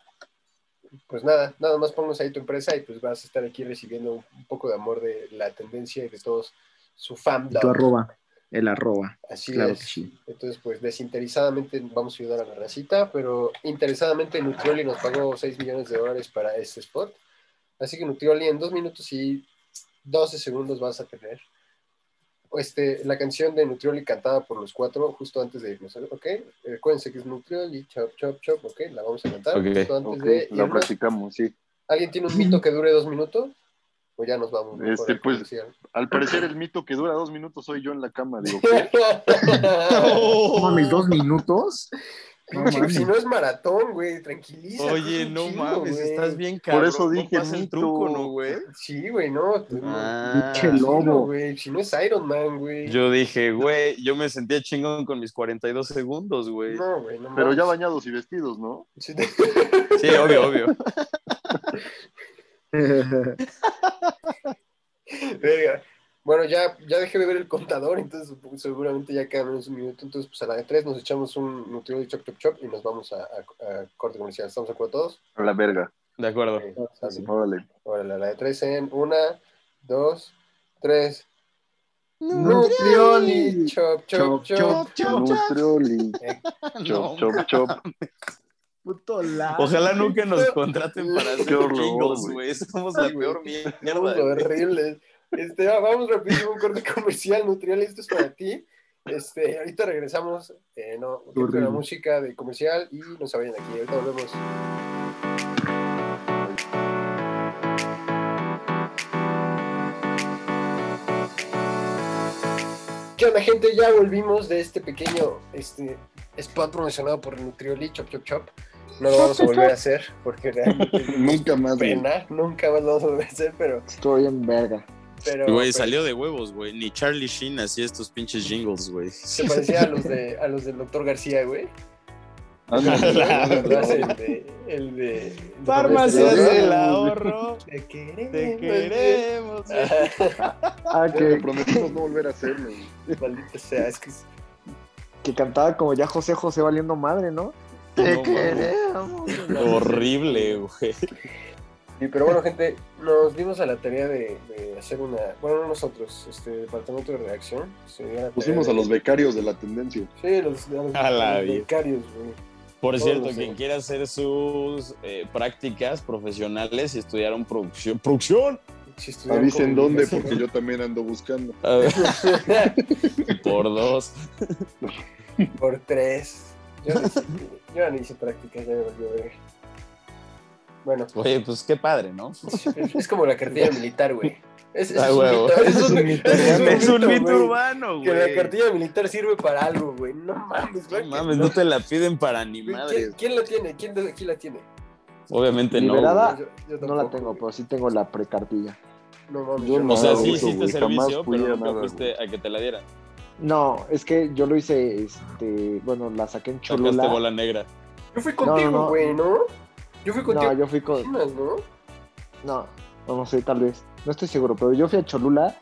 pues nada, nada más ponnos ahí tu empresa y pues vas a estar aquí recibiendo un, poco de amor de la tendencia y de todos su fandom. Tu arroba. El arroba. Así Claro es. que sí. Entonces, pues desinteresadamente vamos a ayudar a la racita, pero interesadamente Nutrioli nos pagó 6 millones de dólares para este spot. Así que Nutrioli en 2 minutos y 12 segundos vas a tener este, la canción de Nutrioli cantada por los cuatro justo antes de irnos. ¿Ok? Recuérdense que es Nutrioli, chop, chop, chop. ¿Ok? La vamos a cantar Ok. justo antes Ok, de la irnos. practicamos, sí. ¿Alguien tiene un mito que dure 2 minutos? O ya nos vamos. Este, al pues, comercial? Al parecer el mito que dura dos minutos soy yo en la cama, digo, ¿qué? Mames, dos minutos. No Pinche, mames. si no es maratón, güey, tranquiliza. Oye, no chingo, mames, güey. estás bien cabrón. Por eso no dije pasa el truco, ¿no, güey? Sí, güey, no. Ah, Pinche No, lobo. güey, si no es Iron Man, güey. yo dije, güey, yo me sentía chingón con mis 42 segundos, güey. No, güey, no Pero ya bañados y vestidos, ¿no? Sí, Sí, obvio, obvio. Verga. Bueno, ya, ya dejé de ver el contador, entonces seguramente ya queda menos un minuto. Entonces, pues a la de tres nos echamos un Nutrioli Chop Chop Chop y nos vamos a, a- a corte comercial. ¿Estamos de acuerdo todos? A la verga. De acuerdo. Ok, sale. Órale. Órale, a la de tres en una, dos, tres. Nutrioli. Chop Chop Chop, Chop. Nutrioli. No, Chop, chop, chop. Puto la. Ojalá nunca nos contraten para hacer Qué horror, jingles, güey. Somos la peor mierda. Somos horribles. Este, va- vamos rapidísimo un corte comercial, Nutrioli, esto es para ti. Este, ahorita regresamos, eh, no, con la música de comercial y no se vayan aquí, ahorita volvemos. ¿Qué onda, gente? Ya volvimos de este pequeño este, spot promocionado por Nutrioli, Chop Chop Chop. No lo vamos a volver a hacer porque realmente Nunca más, pena, nunca más lo vamos a volver a hacer, pero Estoy en verga. Pero, Güey, pero salió de huevos, güey. Ni Charlie Sheen hacía estos pinches jingles, güey. Se parecía a los, de, a los del doctor García, güey. ¿Verdad? El de. El de Farmacias del ahorro. Te queremos. Te queremos. güey. Ah, le que, prometimos no volver a hacerlo. güey. Maldita sea, es que. que cantaba como ya José José valiendo madre, ¿no? Te No, queremos. Horrible, güey. Sí, pero bueno, gente, nos dimos a la tarea de, de hacer una. Bueno, no nosotros, este departamento de redacción. Pusimos de- a los becarios de la tendencia. Sí, los, a los, A la los vida. becarios, güey. Por Todos cierto, quien quiera hacer sus eh, prácticas profesionales y estudiaron producción. ¡Producción! Si Avisen dónde, porque yo también ando buscando. A ver, por dos. Por tres. Yo no hice, yo no hice prácticas, ya me volvió a ver. Bueno, Oye, pues qué padre, ¿no? es, como la cartilla militar, güey. Es, es Ah, un huevo. mito, Es un mito Es un mito güey. urbano, Que la cartilla militar sirve para algo, güey. No mames, güey. No mames, no te la piden para ni Güey, madre. ¿Quién, quién la tiene? ¿Quién, de- quién la tiene? Obviamente no. Liberada. güey. Yo- yo No la tengo, güey. pero sí tengo la precartilla. No mames. Yo no. O sea, sí hiciste servicio, pero nada, fuiste a que te la dieran. No, es que yo lo hice, este, bueno, la saqué en Sacaste Cholula. bola negra. Yo fui No, no, contigo, no. güey, ¿no? Yo fui contigo. No, yo fui con, ¿no? no, no, no sé, tal vez, no estoy seguro, pero yo fui a Cholula,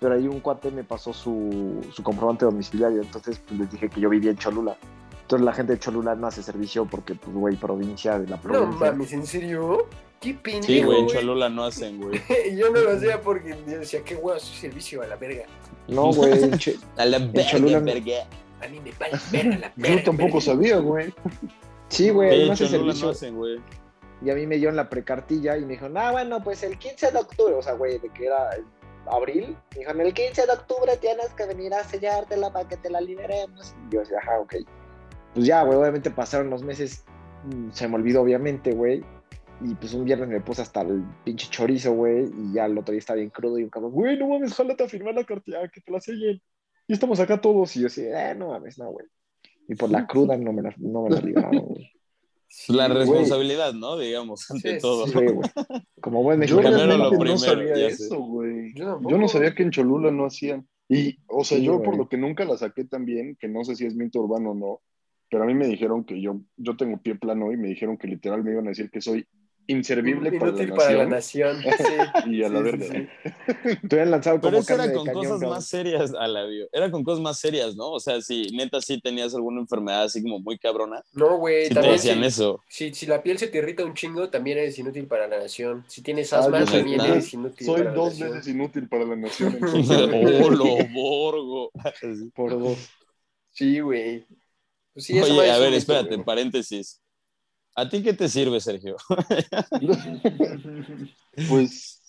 pero ahí un cuate me pasó su, su comprobante domiciliario, entonces pues, les dije que yo vivía en Cholula. Entonces la gente de Cholula no hace servicio porque, pues, güey, provincia de la No provincia. mames, ¿en serio? ¿Qué pendejo, Sí, güey, en? Cholula no hacen, güey. Y yo no lo hacía porque yo decía, qué huevo su servicio a la verga. No, güey, A la Cholula no. verga. A mí me vale verga la verga. Yo tampoco sabía, güey. sí, güey, no hace Cholula servicio. no hacen, güey. Y a mí me dieron la precartilla y me dijeron, ah, bueno, pues el 15 de octubre, o sea, güey, de que era abril, me dijeron, el 15 de octubre tienes que venir a sellártela para que te la liberemos. Y yo decía, ajá, ok. Pues ya, güey, obviamente pasaron los meses, mm, se me olvidó, obviamente, güey. Y pues un viernes me puse hasta el pinche chorizo, güey, y ya el otro día estaba bien crudo y un cabrón, güey, no mames, jálate a firmar la cartilla, que te la sellen. Y estamos acá todos, y yo así, eh, no mames, no, güey. Y por la cruda no me la, no me la liberaron, güey. La güey. responsabilidad, ¿no? Digamos, ante Sí, todo. sí. Como buen Yo lo primero, no sabía eso, güey. Yo no sabía que en Cholula no hacían. Y, o sea, Sí, yo güey. por lo que nunca la saqué tan bien, que no sé si es mito urbano o no, pero a mí me dijeron que yo, yo tengo pie plano y me dijeron que literal me iban a decir que soy inservible para la, Inútil para la nación. Sí. Y a la Sí, verga. sí, sí. Te habían lanzado Pero como eso era con cañón, cosas cabrón. más serias a la bio. Era con cosas más serias, ¿no? O sea, si neta sí tenías alguna enfermedad así como muy cabrona, No, güey. si te también decían si, eso. si, si la piel se te irrita un chingo, también eres inútil para la nación. Si tienes Ah, asma, también eres inútil Soy para la dos nación. veces inútil para la nación. oh, lo borgo. Por dos. Sí, güey. Pues Oye, a ver, espérate, paréntesis. ¿A ti qué te sirve, Sergio? pues,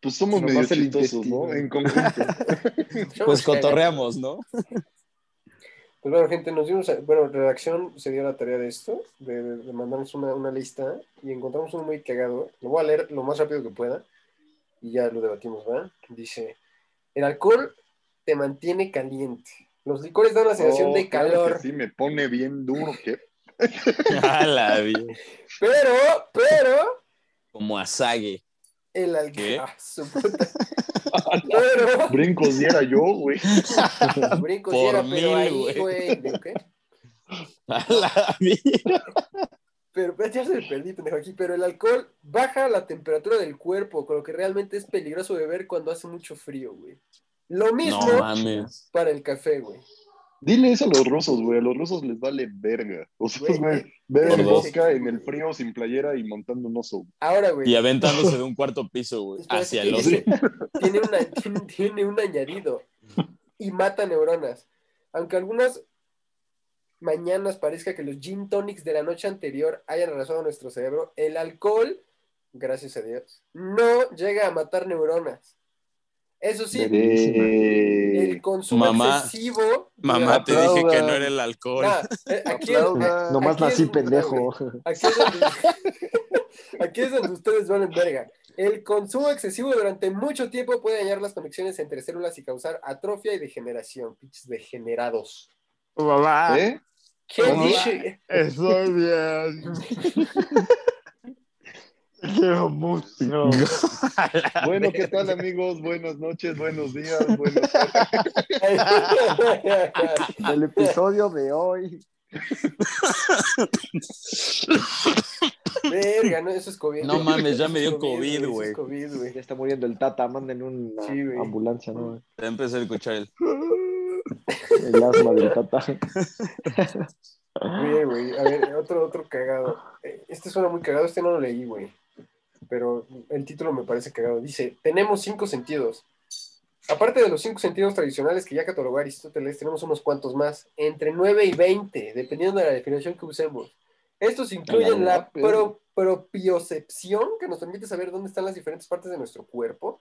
pues somos medio chistosos, ¿no? En conjunto. Pues cotorreamos, ¿no? Pues bueno, gente, nos dimos, a- bueno, redacción se dio la tarea de esto, de, de- de mandarnos una, una lista y encontramos uno muy cagado. Lo voy a leer lo más rápido que pueda y ya lo debatimos, ¿va? Dice, el alcohol te mantiene caliente. Los licores dan la sensación Oh, de claro calor, que sí, me pone bien duro. ¿qué? A la vida. pero, pero, Como asague. el alcohol... Ah, pero, Brincos diera yo, güey. brinco, Por sí era, mil, pero ahí, güey. A la vida. Pero pero ya se me perdí, pendejo, aquí. Pero el alcohol baja la temperatura del cuerpo, con lo que realmente es peligroso beber cuando hace mucho frío, güey. Lo mismo No para el café, güey. Dile eso a los rusos, güey. A los rusos les vale verga. O sea, Güey, beben vodka en el frío sin playera y montando un oso. Ahora, güey. Y aventándose de un cuarto piso, güey. Hacia el otro. Tiene, una- tiene, tiene un añadido y mata neuronas. Aunque algunas mañanas parezca que los gin tonics de la noche anterior hayan arrasado nuestro cerebro, el alcohol, gracias a Dios, no llega a matar neuronas. Eso sí, el consumo Mamá, excesivo. Mamá, te dije que no era el alcohol. Nah, eh, aquí, es, aplaudan. Nomás Aquí nací pendejo. aquí es donde, aquí es donde ustedes valen verga. El consumo excesivo durante mucho tiempo puede dañar las conexiones entre células y causar atrofia y degeneración. Pinches degenerados. Mamá. ¿Eh? ¿Qué dije? Estoy bien. quiero mucho. Bueno, ¿qué tal amigos? Buenas noches, buenos días, buenas El episodio de hoy. Verga, no, eso es COVID. No mames, ya me dio COVID, es güey. COVID, güey. Ya está muriendo el Tata, manden una Sí, güey. ambulancia, ¿no? Ya empecé a escuchar el. El asma del Tata. Bien, güey. A ver, otro, otro cagado. Eh, Este suena muy cagado, este no lo leí, güey. Pero el título me parece cagado. Dice, tenemos cinco sentidos. Aparte de los cinco sentidos tradicionales que ya catalogó Aristóteles, tenemos unos cuantos más, entre 9 y 20, dependiendo de la definición que usemos. Estos incluyen la pro- propiocepción, que nos permite saber dónde están las diferentes partes de nuestro cuerpo,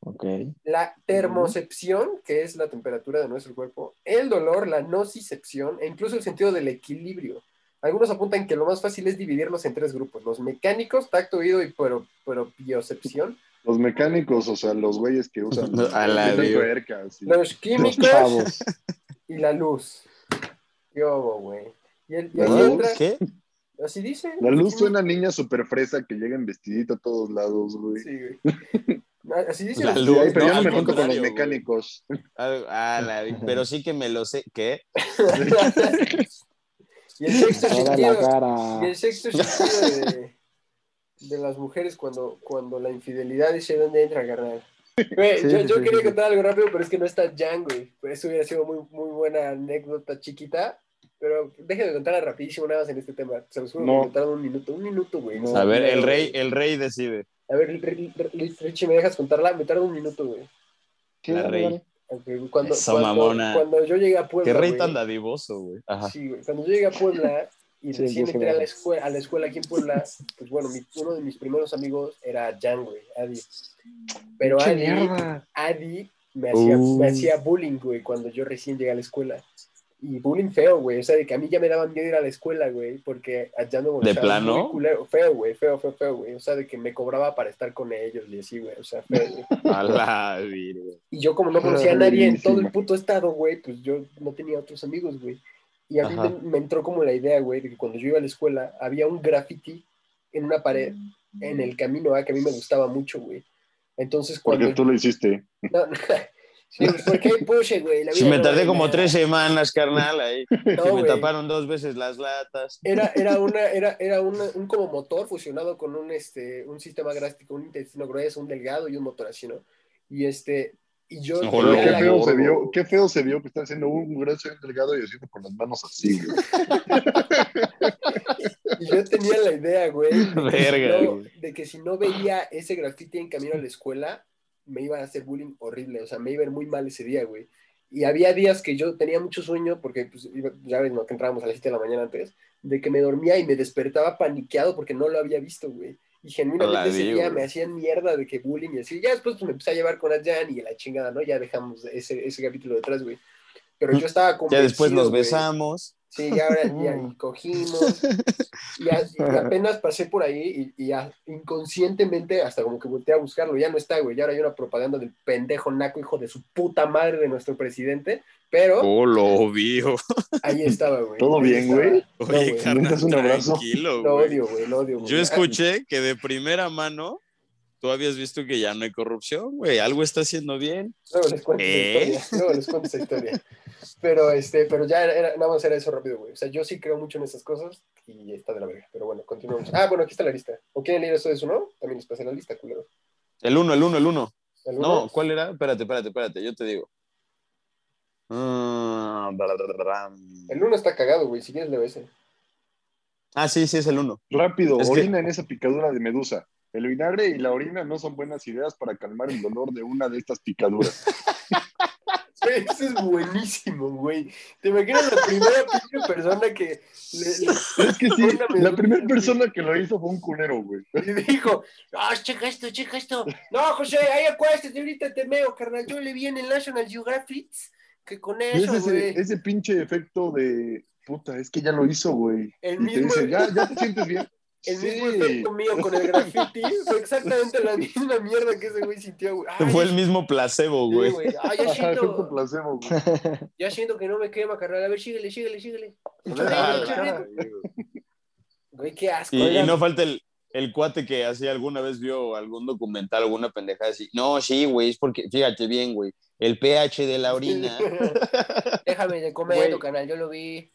Ok. la termocepción, que es la temperatura de nuestro cuerpo, el dolor, la nocicepción e incluso el sentido del equilibrio. Algunos apuntan que lo más fácil es dividirlos en tres grupos: los mecánicos, tacto, oído y pro- propiocepción, Los mecánicos, o sea, los güeyes que usan A la tuercas los químicos y la luz. ¿Qué hubo, güey? Y, el- y ¿La luz? entra, ¿Qué? así dice. La luz Sí, suena a niña súper fresa que llega en vestidito a todos lados, güey. Sí, güey. Así dice. La luz. Sí, pero no, yo no me junto con los mecánicos. Ah, ah, la- pero sí que me lo sé. ¿Qué? y el sexto sentido. cara. Y el sexto sentido de, de las mujeres cuando, cuando la infidelidad dice dónde entra, carnal. Güey, Sí, yo, sí, yo sí, quería sí. contar algo rápido, pero es que no está Jan, güey. Pues eso hubiera sido muy, muy buena anécdota chiquita. Pero déjenme contarla rapidísimo nada más en este tema. Se los juro No. que me tarda un minuto. Un minuto, güey. No. A ver, el rey, el rey decide. A ver, Ri- Ri- Richie, ¿me dejas contarla? Me tarda un minuto, güey. La rey. Cuando, Eso, cuando, mamona. cuando yo llegué a Puebla. Qué rey tan dadivoso, güey. Sí, güey. Cuando yo llegué a Puebla y Sí, recién entré a la, escuela, a la escuela aquí en Puebla, pues bueno, mi- uno de mis primeros amigos era Jan, güey, Adi. Pero ¡Qué Adi, mierda! Adi me hacía, Uh. me hacía bullying, güey, cuando yo recién llegué a la escuela. Y bullying feo, güey. O sea, de que a mí ya me daban miedo ir a la escuela, güey, porque allá no ¿De plano? culero. Feo, güey, feo, feo, feo, güey. O sea, de que me cobraba para estar con ellos y así, güey. O sea, feo, güey. A la. Y yo como no conocía a nadie en todo el puto estado, güey, pues yo no tenía otros amigos, güey. Y a mí me, me entró como la idea, güey, de que cuando yo iba a la escuela había un graffiti en una pared en el camino ah, que a mí me gustaba mucho, güey. Entonces cuando... Porque tú lo hiciste. No, no, sí, porque hay push, güey. la Si me tardé como nada. tres semanas, carnal, ahí. No, Si me taparon dos veces las latas. Era, era, una, era, era una- un como motor fusionado con un, este, un sistema gráfico, un intestino grueso, un delgado y un motor así, ¿no? Y este, y yo... Qué feo se vio, qué feo se vio que está haciendo un grueso y un delgado y haciendo con las manos así, güey. Y yo tenía la idea, güey, de, que si Verga, no- güey. de que si no veía ese grafiti en camino a la escuela, me iban a hacer bullying horrible, o sea, me iba a ir muy mal ese día, güey. Y había días que yo tenía mucho sueño, porque pues, iba- ya ves, ¿no? que entrábamos a las 7 de la mañana antes, de que me dormía y me despertaba paniqueado porque no lo había visto, güey. Y genuinamente ese día me hacían mierda de que bullying y así. Ya después pues, me empecé a llevar con Adjan y la chingada, ¿no? Ya dejamos ese, ese capítulo detrás, güey. Pero yo estaba Ya después nos güey. besamos. Sí, ya ahora ya, y cogimos. Y, a- y apenas pasé por ahí y, y ya inconscientemente hasta como que volteé a buscarlo. Ya no está, güey. Ya ahora hay una propaganda del pendejo naco, hijo de su puta madre de nuestro presidente. Pero Oh, lo vio. ahí estaba, güey. ¿Todo Ahí bien, estaba. güey? No, Oye, güey. carnal, ¿necesitas un abrazo? tranquilo, Lo güey. odio, güey. Lo odio, güey. Yo escuché que de primera mano tú habías visto que ya no hay corrupción, güey. Algo está haciendo bien. Luego les cuento ¿Eh? esa historia. Luego les cuento esa historia. Pero, este, pero ya era, era- nada más era eso rápido, güey. O sea, yo sí creo mucho en esas cosas y está de la verga. Pero bueno, continuamos. Ah, bueno, aquí está la lista. ¿O quieren leer eso de eso, no? También les pasé la lista, culero. El uno, el uno, el uno. ¿El No? ¿cuál era? Espérate, espérate, espérate, yo te digo. Ah, El uno está cagado, güey. Si quieres, leo ese. Ah, sí, sí, es el uno. Rápido, Es que- orina en esa picadura de medusa. El vinagre y la orina no son buenas ideas para calmar el dolor de una de estas picaduras. Eso es buenísimo, güey. ¿Te imaginas la primera pinche persona que le, Es que sí, la primera persona que lo hizo fue un culero, güey. le dijo, ah, checa esto, checa esto. No, José, ahí acuéstate, ahorita te meo, carnal. Yo le vi en el National Geographic que con Y eso, es güey. ese, ese pinche efecto de puta, es que ya lo hizo, güey. El Y te mismo- dice, ¿Ya, ¿ya te sientes bien? El Sí. mismo efecto mío con el graffiti fue exactamente la misma mierda que ese güey sintió, güey. Ay, Fue el mismo placebo, güey. güey. Ay, ya siento, placebo, güey. ya siento que no me quema, carnal. A ver, síguele, síguele, síguele. Güey, qué asco. Y, y no falta el, el cuate que así alguna vez vio algún documental, alguna pendejada así. No, sí, güey, es porque, fíjate bien, güey, el pH de la orina. Déjame de comer, tu canal, yo lo vi.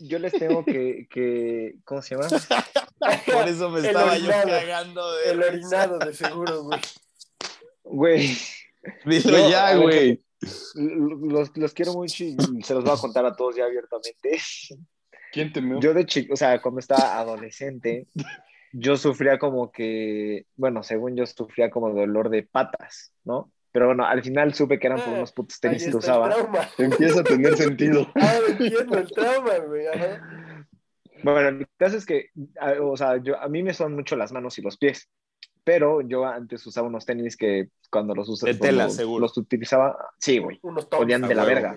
Yo les tengo que, que ¿cómo se llama? Por eso me El estaba yo orinado. cagando de El orinado, de seguro, güey. Güey, Dilo No, ya, güey. los, los quiero mucho y se los voy a contar a todos ya abiertamente. ¿Quién te meó? Yo de chico, o sea, cuando estaba adolescente, yo sufría como que, bueno, según yo sufría como dolor de patas, ¿no? Pero bueno, al final supe que eran por Ah, unos putos tenis que usaba. Empieza a tener sentido. Ah, entiendo el trauma, güey. Ajá. Bueno, el caso es que, a- o sea, yo, a mí me son mucho las manos y los pies, pero yo antes usaba unos tenis que cuando los usaba, De tela, seguro. los utilizaba, sí, güey, Unos tops. Olían de la verga.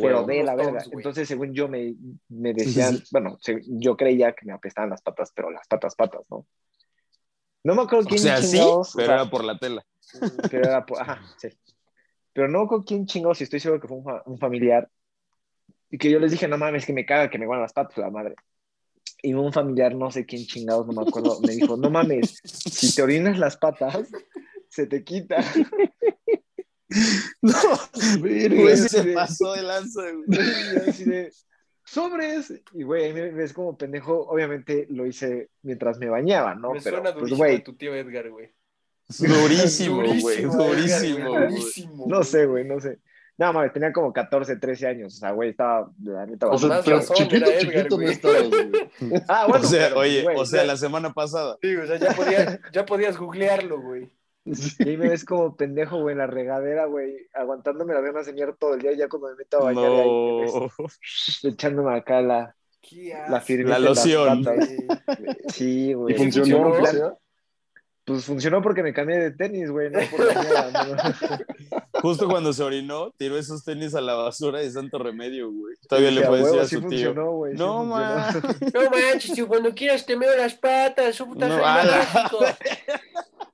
Pero de la verga. tops. Entonces, según yo, me, me decían, bueno, yo creía que me apestaban las patas, pero las patas, patas, ¿no? No me acuerdo O quién sea, sí, o pero sea, era por la tela. pero era por- ajá, sí. Pero no acuerdo quién chingados, y estoy seguro que fue un, fa- un familiar, y que yo les dije, no mames, que me caga, que me guardan las patas, la madre. Y un familiar, no sé quién chingados, no me acuerdo, me dijo, no mames, si te orinas las patas, se te quita. No, güey, se pasó de lanza, güey. Sobres. Y güey, me ves como pendejo. Obviamente lo hice mientras me bañaba, ¿no? Me Pero, suena pues, güey, a tu tío Edgar, güey. Durísimo, güey, Durísimo, durísimo, durísimo, no sé, güey, no sé. No, mames, tenía como 14, 13 años. O sea, güey, estaba, la neta, O sea, pero chiquito, Edgar, chiquito no güey. estabas, güey. Ah, bueno. o sea, pero, oye, güey, o sea, ya- la semana pasada. Sí, o sea, ya podías, ya podías googlearlo, güey. Y ahí me ves como pendejo, güey, en la regadera, güey, aguantándome ganas de mierda todo el día. Y ya cuando me meto a bañar, ahí me ves No. echándome acá la, la La loción. patas. güey. Sí, güey. ¿Y funcionó? Plan, ¿Sí? Pues funcionó porque me cambié de tenis, güey, no. Justo cuando se orinó, tiró esos tenis a la basura de Santo Remedio, güey. Todavía le Sí, a decir a sí su tío. funcionó, güey, sí No, funcionó. man. No manches, cuando quieras te meo las patas, puta, No.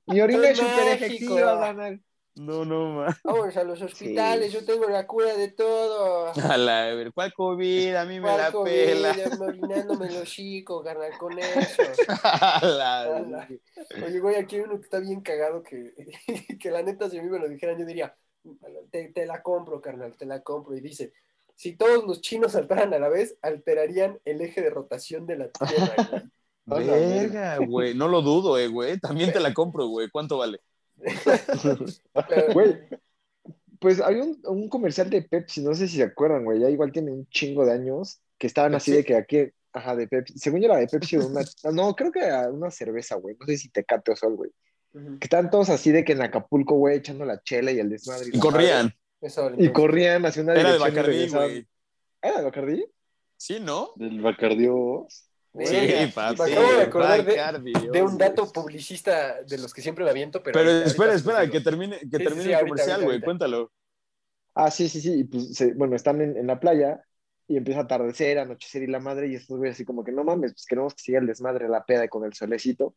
Mi orina es súper efectiva, banal. No, no, man. Vamos a los hospitales, yo tengo la cura de todo. A la ver, ¿cuál COVID? A mí me ¿Cuál la COVID? pela. El hocico, carnal, con eso. A la Ala. Oye, güey, aquí hay uno que está bien cagado que, que la neta, si a mí me lo dijeran, yo diría, te, te la compro, carnal, te la compro. Y dice, si todos los chinos saltaran a la vez, alterarían el eje de rotación de la Tierra, güey. A la Verga, güey. No lo dudo, eh, güey. También te la compro, güey. ¿Cuánto vale? Güey, pues había un, un comercial de Pepsi, no sé si se acuerdan, güey, ya igual tiene un chingo de años, que estaban así de que aquí, ajá, de Pepsi, según yo era de Pepsi, de una, no, creo que era una cerveza, güey, no sé si Tecate o Sol, güey, que estaban todos así de que en Acapulco, güey, echando la chela y el desmadre. Y corrían. Eso, Y corrían hacia una Era de Bacardí, güey. ¿Era de Bacardí? Sí, ¿no? Del Bacardios. Sí, Verga, papi. Me acabo de acordar de, Bacardi, de un dato publicista de los que siempre me aviento, pero... Pero ahorita- espera, ahorita espera, que termine, que sí, termine sí, el ahorita, comercial, güey. Cuéntalo. Ah, sí, sí, sí, y pues, se- bueno, están en, en la playa y empieza a atardecer, anochecer y la madre, y estos güeyes así como que no mames, pues queremos que siga el desmadre, la peda con el solecito.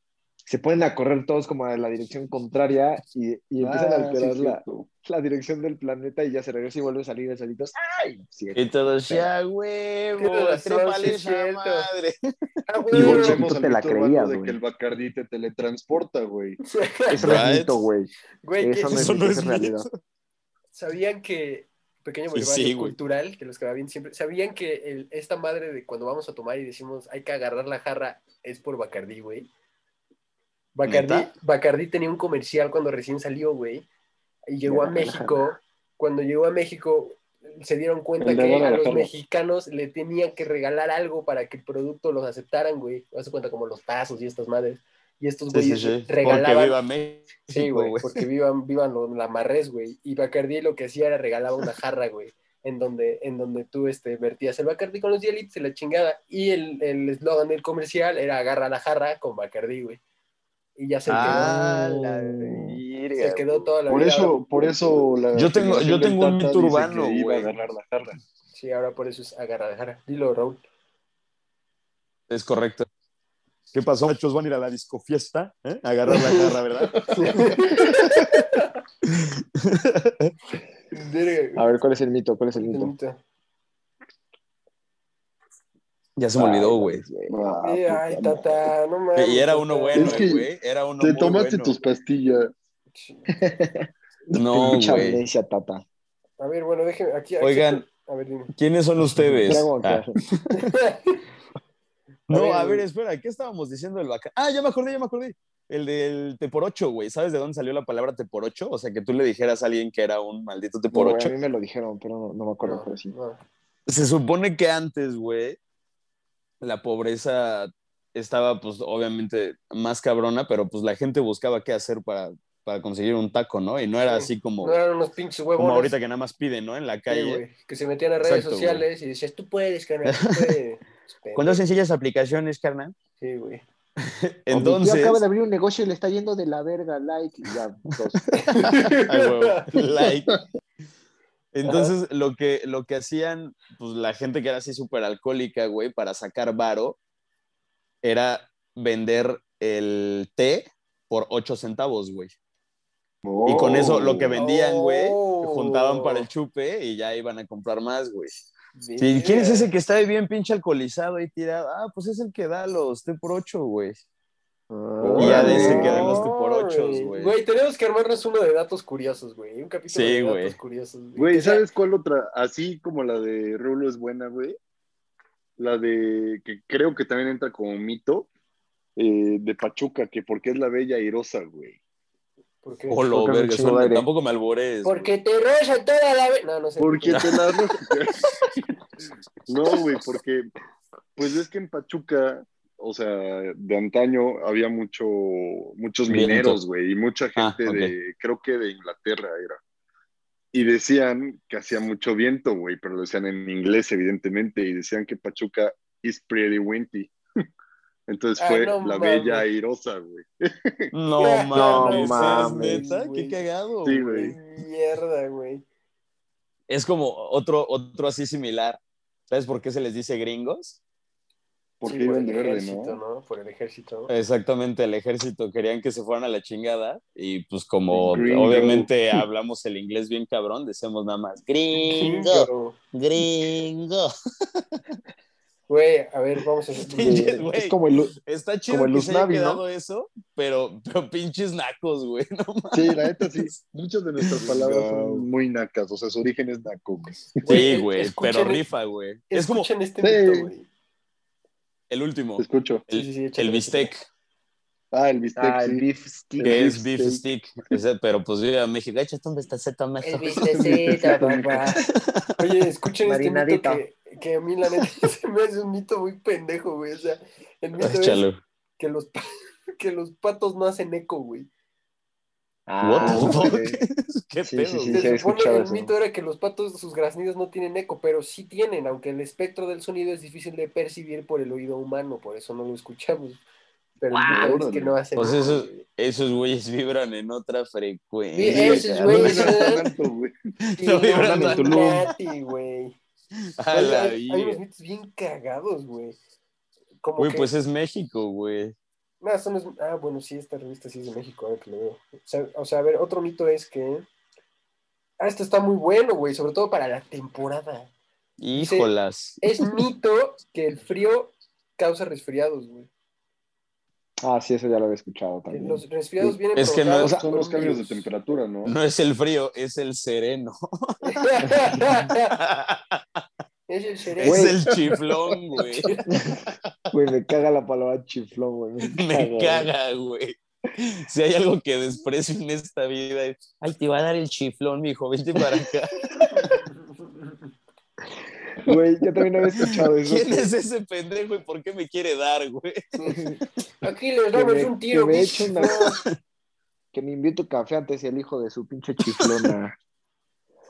Se ponen a correr todos como a la dirección contraria y, y empiezan a Ah, sí, alterar la, cierto. la dirección del planeta y ya se regresa y vuelve a salir el solitos. ¡Ay! Sí, Y todo sea huevo, trépale sí es esa cierto. madre. Ah, Y güey. volvemos Volvemos te la creías, urbano de güey. que el Bacardí te teletransporta, güey. Eso no es mito, güey. Güey, Eso no es no realidad. ¿Sabían que, pequeño Sí, sí, güey. cultural, que los que bien siempre, ¿sabían que el- esta madre de cuando vamos a tomar y decimos hay que agarrar la jarra es por Bacardí, güey? Bacardí, ¿Neta? Bacardí tenía un comercial cuando recién salió, güey, y llegó a México. Cuando llegó a México se dieron cuenta que a los mexicanos le tenían que regalar algo para que el producto los aceptaran, güey. Haz de cuenta como los tazos y estas madres. Y estos Sí, sí, güeyes. Porque regalaban viva México, Sí, güey, güey. porque vivan, vivan lo- la marrés, güey. Y Bacardí lo que hacía era regalaba una jarra, güey, en donde, en donde tú este, vertías el Bacardí con los hielitos y la chingada. Y el el eslogan del comercial era agarra la jarra con Bacardí, güey. Y ya se Ah, quedó, la se quedó toda la Por vida. eso, por eso la Yo tengo- yo tengo un mito urbano, que iba güey. a agarrar la jarra. Sí, ahora por eso es agarra la jarra. Dilo, Raúl. Es correcto. ¿Qué pasó, muchachos? ¿Van a ir a la discofiesta? ¿Eh? A agarrar la garra, ¿verdad? A ver, ¿cuál es el mito? ¿Cuál es el mito? Ya se me olvidó, güey. Ah, ay, tata, no mames. Y era uno bueno, Es que güey. Era uno Te muy tomaste bueno. tus pastillas. No, Pinche güey. tata. A ver, bueno, déjenme aquí. aquí- Oigan. A ver, dime. ¿Quiénes son ustedes? Dragon, Ah. No, a ver, espera, ¿qué estábamos diciendo del bacán? Ah, ya me acordé, ya me acordé. El del te por ocho, güey. ¿Sabes de dónde salió la palabra te por ocho? O sea, que tú le dijeras a alguien que era un maldito te por No, ocho. a mí me lo dijeron, pero no, no me acuerdo. pero sí. No, Se supone que antes, güey, la pobreza estaba, pues, obviamente más cabrona, pero pues la gente buscaba qué hacer para, para conseguir un taco, ¿no? Y no era Sí. así como, no eran unos pinches huevos. como ahorita que nada más piden, ¿no? En la Sí, calle. güey, que se metían a redes Exacto, sociales y decías, tú puedes, carnal, tú puedes. Con dos sencillas aplicaciones, carnal. Sí, güey. Entonces, tío acaba de abrir un negocio y le está yendo de la verga, like, y ya, dos. A huevo, like. Entonces, lo que, lo que hacían, pues la gente que era así súper alcohólica, güey, para sacar varo, era vender el té por 8 centavos, güey. Y con eso, lo que vendían, güey, Oh. juntaban para el chupe y ya iban a comprar más, güey. Sí, ¿Quién es ese que está bien pinche alcoholizado y tirado? Ah, pues es el que da los té por 8, güey. Y ya de dice ese que por ochos, güey. Güey, tenemos que armarnos uno de datos curiosos, güey. Un capítulo Sí, de datos güey. curiosos. Güey, ¿sabes cuál otra? Así como la de Rulo es buena, güey. La de que creo que también entra como mito eh, de Pachuca, que porque es la bella airosa, güey. ¿Por qué? O lo Porque verga, son- aire. tampoco me albores. Porque te roza toda la vez. No, no sé. Porque te la No, güey, porque pues es que en Pachuca, o sea, de antaño había mucho, muchos Viento. mineros, güey, y mucha Ah, gente de, creo que de Inglaterra era. Y decían que hacía mucho viento, güey, pero lo decían en inglés, evidentemente, y decían que Pachuca is pretty windy. Entonces Ah, fue no la mames. bella airosa, güey. No No mames, mames, ¿es neta? güey. Qué cagado, Sí, güey. güey. Mierda, güey. Es como otro, otro así similar. ¿Sabes por qué se les dice gringos? Porque Sí, por iban el de verde, ejército, ¿no? Por el ejército. Exactamente, el ejército querían que se fueran a la chingada y pues como Gringo. obviamente hablamos el inglés bien cabrón, decimos nada más gringo, gringo. Güey, a ver, vamos a hacer. Pinches, güey. Es como el, Está chido Como el que se haya ¿no? quedado eso, pero, pero pinches nacos, güey. No. Sí, la neta sí. Muchas de nuestras palabras son muy nacas, o sea, su origen es naco, güey. Sí, güey, pero rifa, güey. Es como Escuchen este Sí. mito, güey. El último, Te escucho. Sí, el, sí, sí, échale, el bistec. Ah, el bistec, ah, el sí. beef stick. que El es beef beefsteak. stick. Pero pues vive a México. Échate un bistecito, meso. El bistecito, papá. Oye, escuchen este mito que, que a mí la neta se me hace un mito muy pendejo, güey. O sea, el mito es Échalo. que los, que los patos no hacen eco, güey. Ah, What the fuck? güey. ¿Qué Sí, pedo? sí, sí? Se supone escuchado el eso. mito era que los patos, sus graznidos no tienen eco, pero sí tienen, aunque el espectro del sonido es difícil de percibir por el oído humano, por eso no lo escuchamos. Pero mito es que no hacen Pues eco, eso- güey. Esos güeyes vibran en otra Sí, frecuencia. esos güeyes No vibran en Tulum. Illuminati, güey. A la hay, hay unos mitos bien cagados, güey. Güey, que... pues es México, güey. No, eso no es- Ah, bueno, sí, esta revista sí es de México, ahora que lo veo. O sea, o sea, a ver, otro mito es que... Ah, esto está muy bueno, güey, sobre todo para la temporada. Híjolas. Es mito que el frío causa resfriados, güey. Ah, sí, eso ya lo había escuchado también. Los resfriados vienen Es que no- provocados O sea, son los cambios de temperatura, ¿no? No es el frío, es el sereno. es el Es el chiflón, güey. Güey, me caga la palabra chiflón, güey. Me caga, güey. Si hay algo que desprecio en esta vida es, ay, te va a dar el chiflón, mijo, vente para acá. Güey, yo también había escuchado eso. ¿Quién es ese pendejo y por qué me quiere dar, güey? Aquí les damos me, un tiro. que me que me invite café antes y el hijo de su pinche chiflona.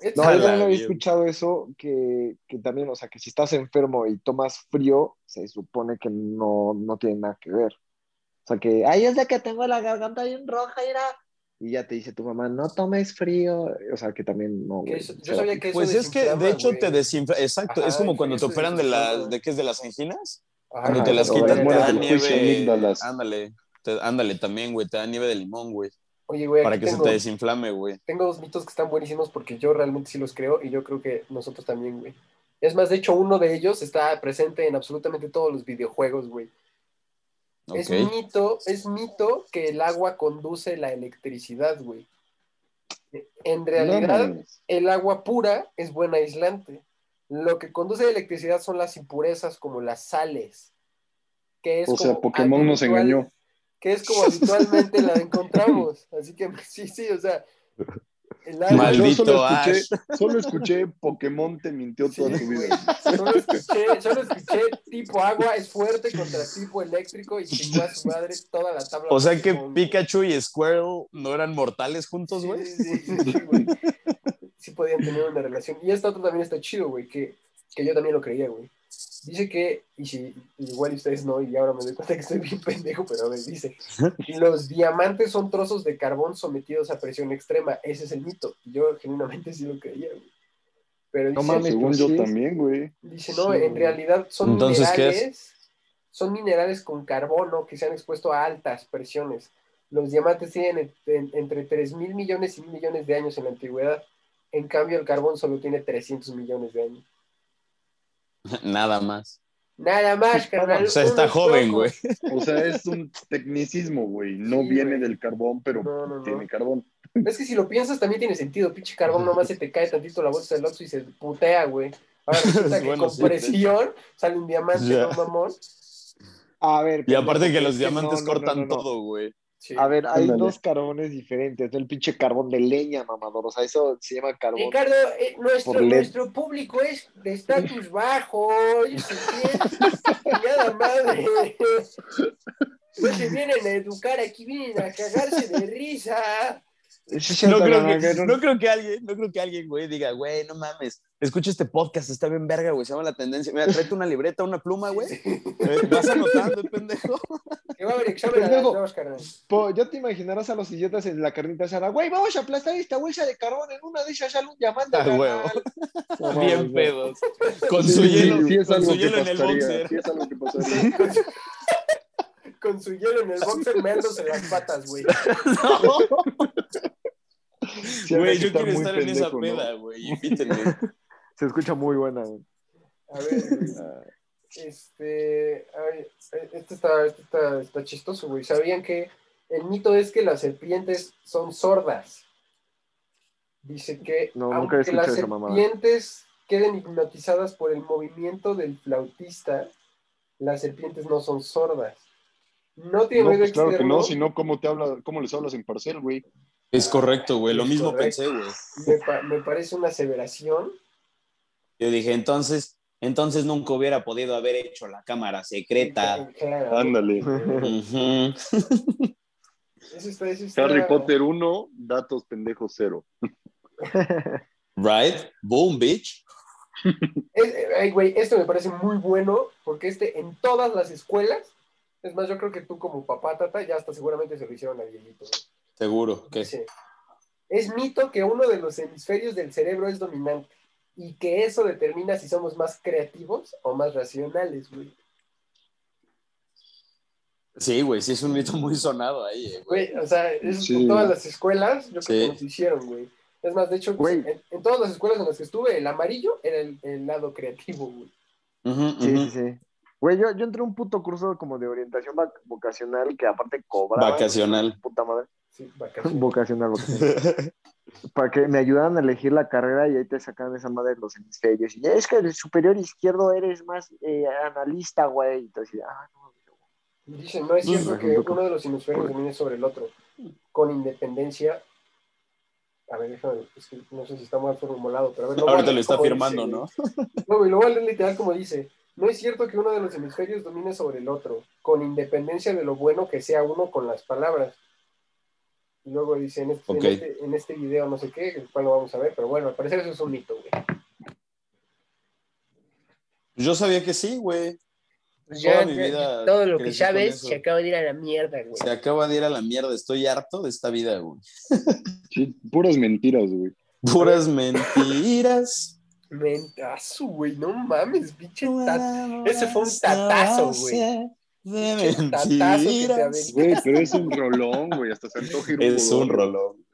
Es- No, yo también había escuchado eso, que, que también, o sea, que si estás enfermo y tomas frío, se supone que no, no tiene nada que ver. O sea, que, ay, es de que tengo la garganta bien roja, mira. Y ya te dice tu mamá, no tomes frío. O sea, que también no. que güey. eso- O yo sea, sabía que eso Pues es que, de hecho, güey. te desinfla. Exacto, es Ajá, como el cuando te operan de las. ¿de qué es? ¿De las anginas? Ajá, Cuando te las quitan, te muelas da del juicio, nieve. Ándale, te- ándale también, güey, te da nieve de limón, güey. Oye, güey, Para que tengo, se te desinflame, güey. tengo dos mitos que están buenísimos porque yo realmente sí los creo y yo creo que nosotros también, güey. Es más, de hecho, uno de ellos está presente en absolutamente todos los videojuegos, güey. Es mito, es mito que el agua conduce la electricidad, güey. En realidad, el agua pura es buen aislante. Lo que conduce la electricidad son las impurezas como las sales. Que es O sea, Pokémon nos engañó. Que es como habitualmente la encontramos. Así que sí, sí, o sea. El Maldito Yo solo Ash. escuché, solo escuché Pokémon te mintió Sí, toda tu vida. Solo escuché, solo escuché tipo agua es fuerte contra tipo eléctrico y chingó a su madre toda la tabla. O sea que Pokémon. Pikachu y Squirrel no eran mortales juntos, güey. Sí, sí, sí, sí, güey. Sí podían tener una relación. Y esta otra también está chido, güey, que, que yo también lo creía, güey. Dice que, y si igual ustedes no, y ahora me doy cuenta que estoy bien pendejo, pero a ver, dice, los diamantes son trozos de carbón sometidos a presión extrema. Ese es el mito. Yo genuinamente sí lo creía, güey. Pero No dice, mames, Según pues yo sí. también, güey. dice, no, Sí, en güey. realidad son Entonces, ¿qué es? minerales, son minerales con carbono que se han expuesto a altas presiones. Los diamantes tienen en- en- entre 3 mil millones y mil millones de años en la antigüedad. En cambio, el carbón solo tiene 300 millones de años. Nada más. Nada más, carnal. O sea, está joven, güey. O sea, es un tecnicismo, güey. No Sí, viene güey. del carbón, pero No, no, no. tiene carbón. Es que si lo piensas también tiene sentido. Pinche carbón nomás se te cae tantito la bolsa del Oxxo y se putea, güey. Ahora resulta que Bueno, con sí. presión sale un diamante, Ya. ¿no, mamón? A ver. Y aparte que los es diamantes no, no, cortan no, no, no. todo, güey. Sí. A ver, hay Ándale. dos carbones diferentes. El pinche carbón de leña, mamador. O sea, eso se llama carbón. Ricardo, eh, nuestro, público es de estatus bajo. Nada madre. No se vienen a educar, aquí vienen a cagarse de risa. No creo, que, no creo que alguien, no creo que alguien, güey, diga, güey, no mames, escucha este podcast, está bien verga, güey, se llama La Tendencia. Mira, tráete una libreta, una pluma, güey. Eh, Vas anotando, pendejo. Pendejo. Po- ya te imaginarás a los idiotas en la carnita asada. Güey, vamos a aplastar esta bolsa de carbón. En una de esas sale un diamante. Ah, carnal". huevo. No Bien no. pedos. Con Sí, su sí, hielo, sí es con su hielo en el boxer. Sí, es algo que pasaría. Con su, con su hielo en el boxer meándose las patas, güey. Sí, habría Güey, yo quiero estar en esa pendejo, ¿no? peda, güey, invítenme. Se escucha muy buena. A ver, güey. Este, ay, este está, este está, está chistoso, güey. ¿Sabían que el mito es que las serpientes son sordas? Dice que No, nunca he aunque las esa mamada. serpientes queden hipnotizadas por el movimiento del flautista, las serpientes no son sordas. No tiene No, pues claro que no, sino cómo te habla, cómo les hablas en parcel, güey. Es correcto, güey, lo Es mismo correcto. pensé, güey. me, pa- me parece una aseveración. Yo dije, entonces, entonces nunca hubiera podido haber hecho la cámara secreta. Claro. Ándale. Eso está- eso está- Harry Potter 1, datos pendejos 0. Right? Boom, bitch. Es- ay, güey, esto me parece muy bueno porque este en todas las escuelas, es más, yo creo que tú como papá, tata, ya hasta seguramente se lo hicieron a Dieguito. Seguro que Dice, es mito que uno de los hemisferios del cerebro es dominante y que eso determina si somos más creativos o más racionales, güey. Sí, güey, sí es un mito muy sonado ahí, eh, güey. Güey, o sea, eso Sí. con todas las escuelas, yo creo Sí. que nos lo hicieron, güey. Es más, de hecho, Güey. en, en todas las escuelas en las que estuve, el amarillo era el, el lado creativo, güey. Sí, sí, sí. Güey, yo, yo entré a un puto curso como de orientación vocacional que aparte cobraba. Vacacional. Puta madre. Sí, vacaciones. Vocacional, vocacional. Para que me ayudaran a elegir la carrera y ahí te sacan esa madre de los hemisferios. Y es que el superior izquierdo eres más eh, analista, güey. Entonces, ah, no, Dicen, no es cierto Por que ejemplo, uno de los hemisferios domine sobre el otro, con independencia. A ver, déjame, es que no sé si está mal formulado, pero a ver, lo Ahorita lo está firmando, dice, ¿no? No, güey, lo voy a leer literal como dice. No es cierto que uno de los hemisferios domine sobre el otro, con independencia de lo bueno que sea uno con las palabras. Y luego dice, en este, en este, en este video no sé qué, el cual lo vamos a ver, pero bueno, al parecer eso es un mito, güey. Yo sabía que sí, güey. Pues ya, mi ya, vida todo lo que sabes se acaba de ir a la mierda, güey. Se acaba de ir a la mierda. Estoy harto de esta vida, güey. Sí, puras mentiras, güey. Puras mentiras. Mentazo, güey, no mames, pinche tat- Ese fue un tatazo, güey. De mentiras. Güey, pero es un rolón, güey. Hasta se antoja ir Es un rolón.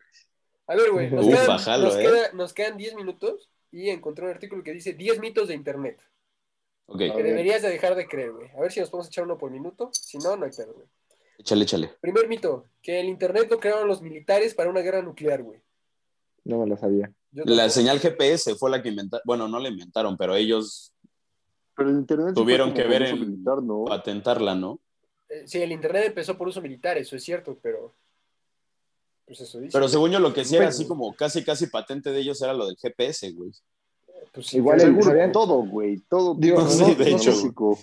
A ver, güey, nos, Ufa, quedan, jalo, nos, ¿eh? queda- nos quedan 10 minutos. y encontré un artículo que dice 10 mitos de Internet Ok, que deberías de dejar de creer, güey. A ver si nos podemos echar uno por minuto. Si no, no hay pedo, güey. échale, échale. Primer mito, que el Internet lo crearon los militares para una guerra nuclear, güey. No me lo sabía. Yo La tampoco. señal GPS fue la que inventaron, bueno, no la inventaron, pero ellos Pero el internet Tuvieron que ver en- militar, ¿no? patentarla, ¿no? Eh, Sí, el Internet empezó por uso militar, eso es cierto, pero... Pues eso dice. Pero según yo, lo que sí era Pero- así como casi, casi patente de ellos era lo del GPS, güey. Pues sí, Igual Seguro, ¿sabían? todo, güey, todo. Digo, todo sí, de todo hecho. básico.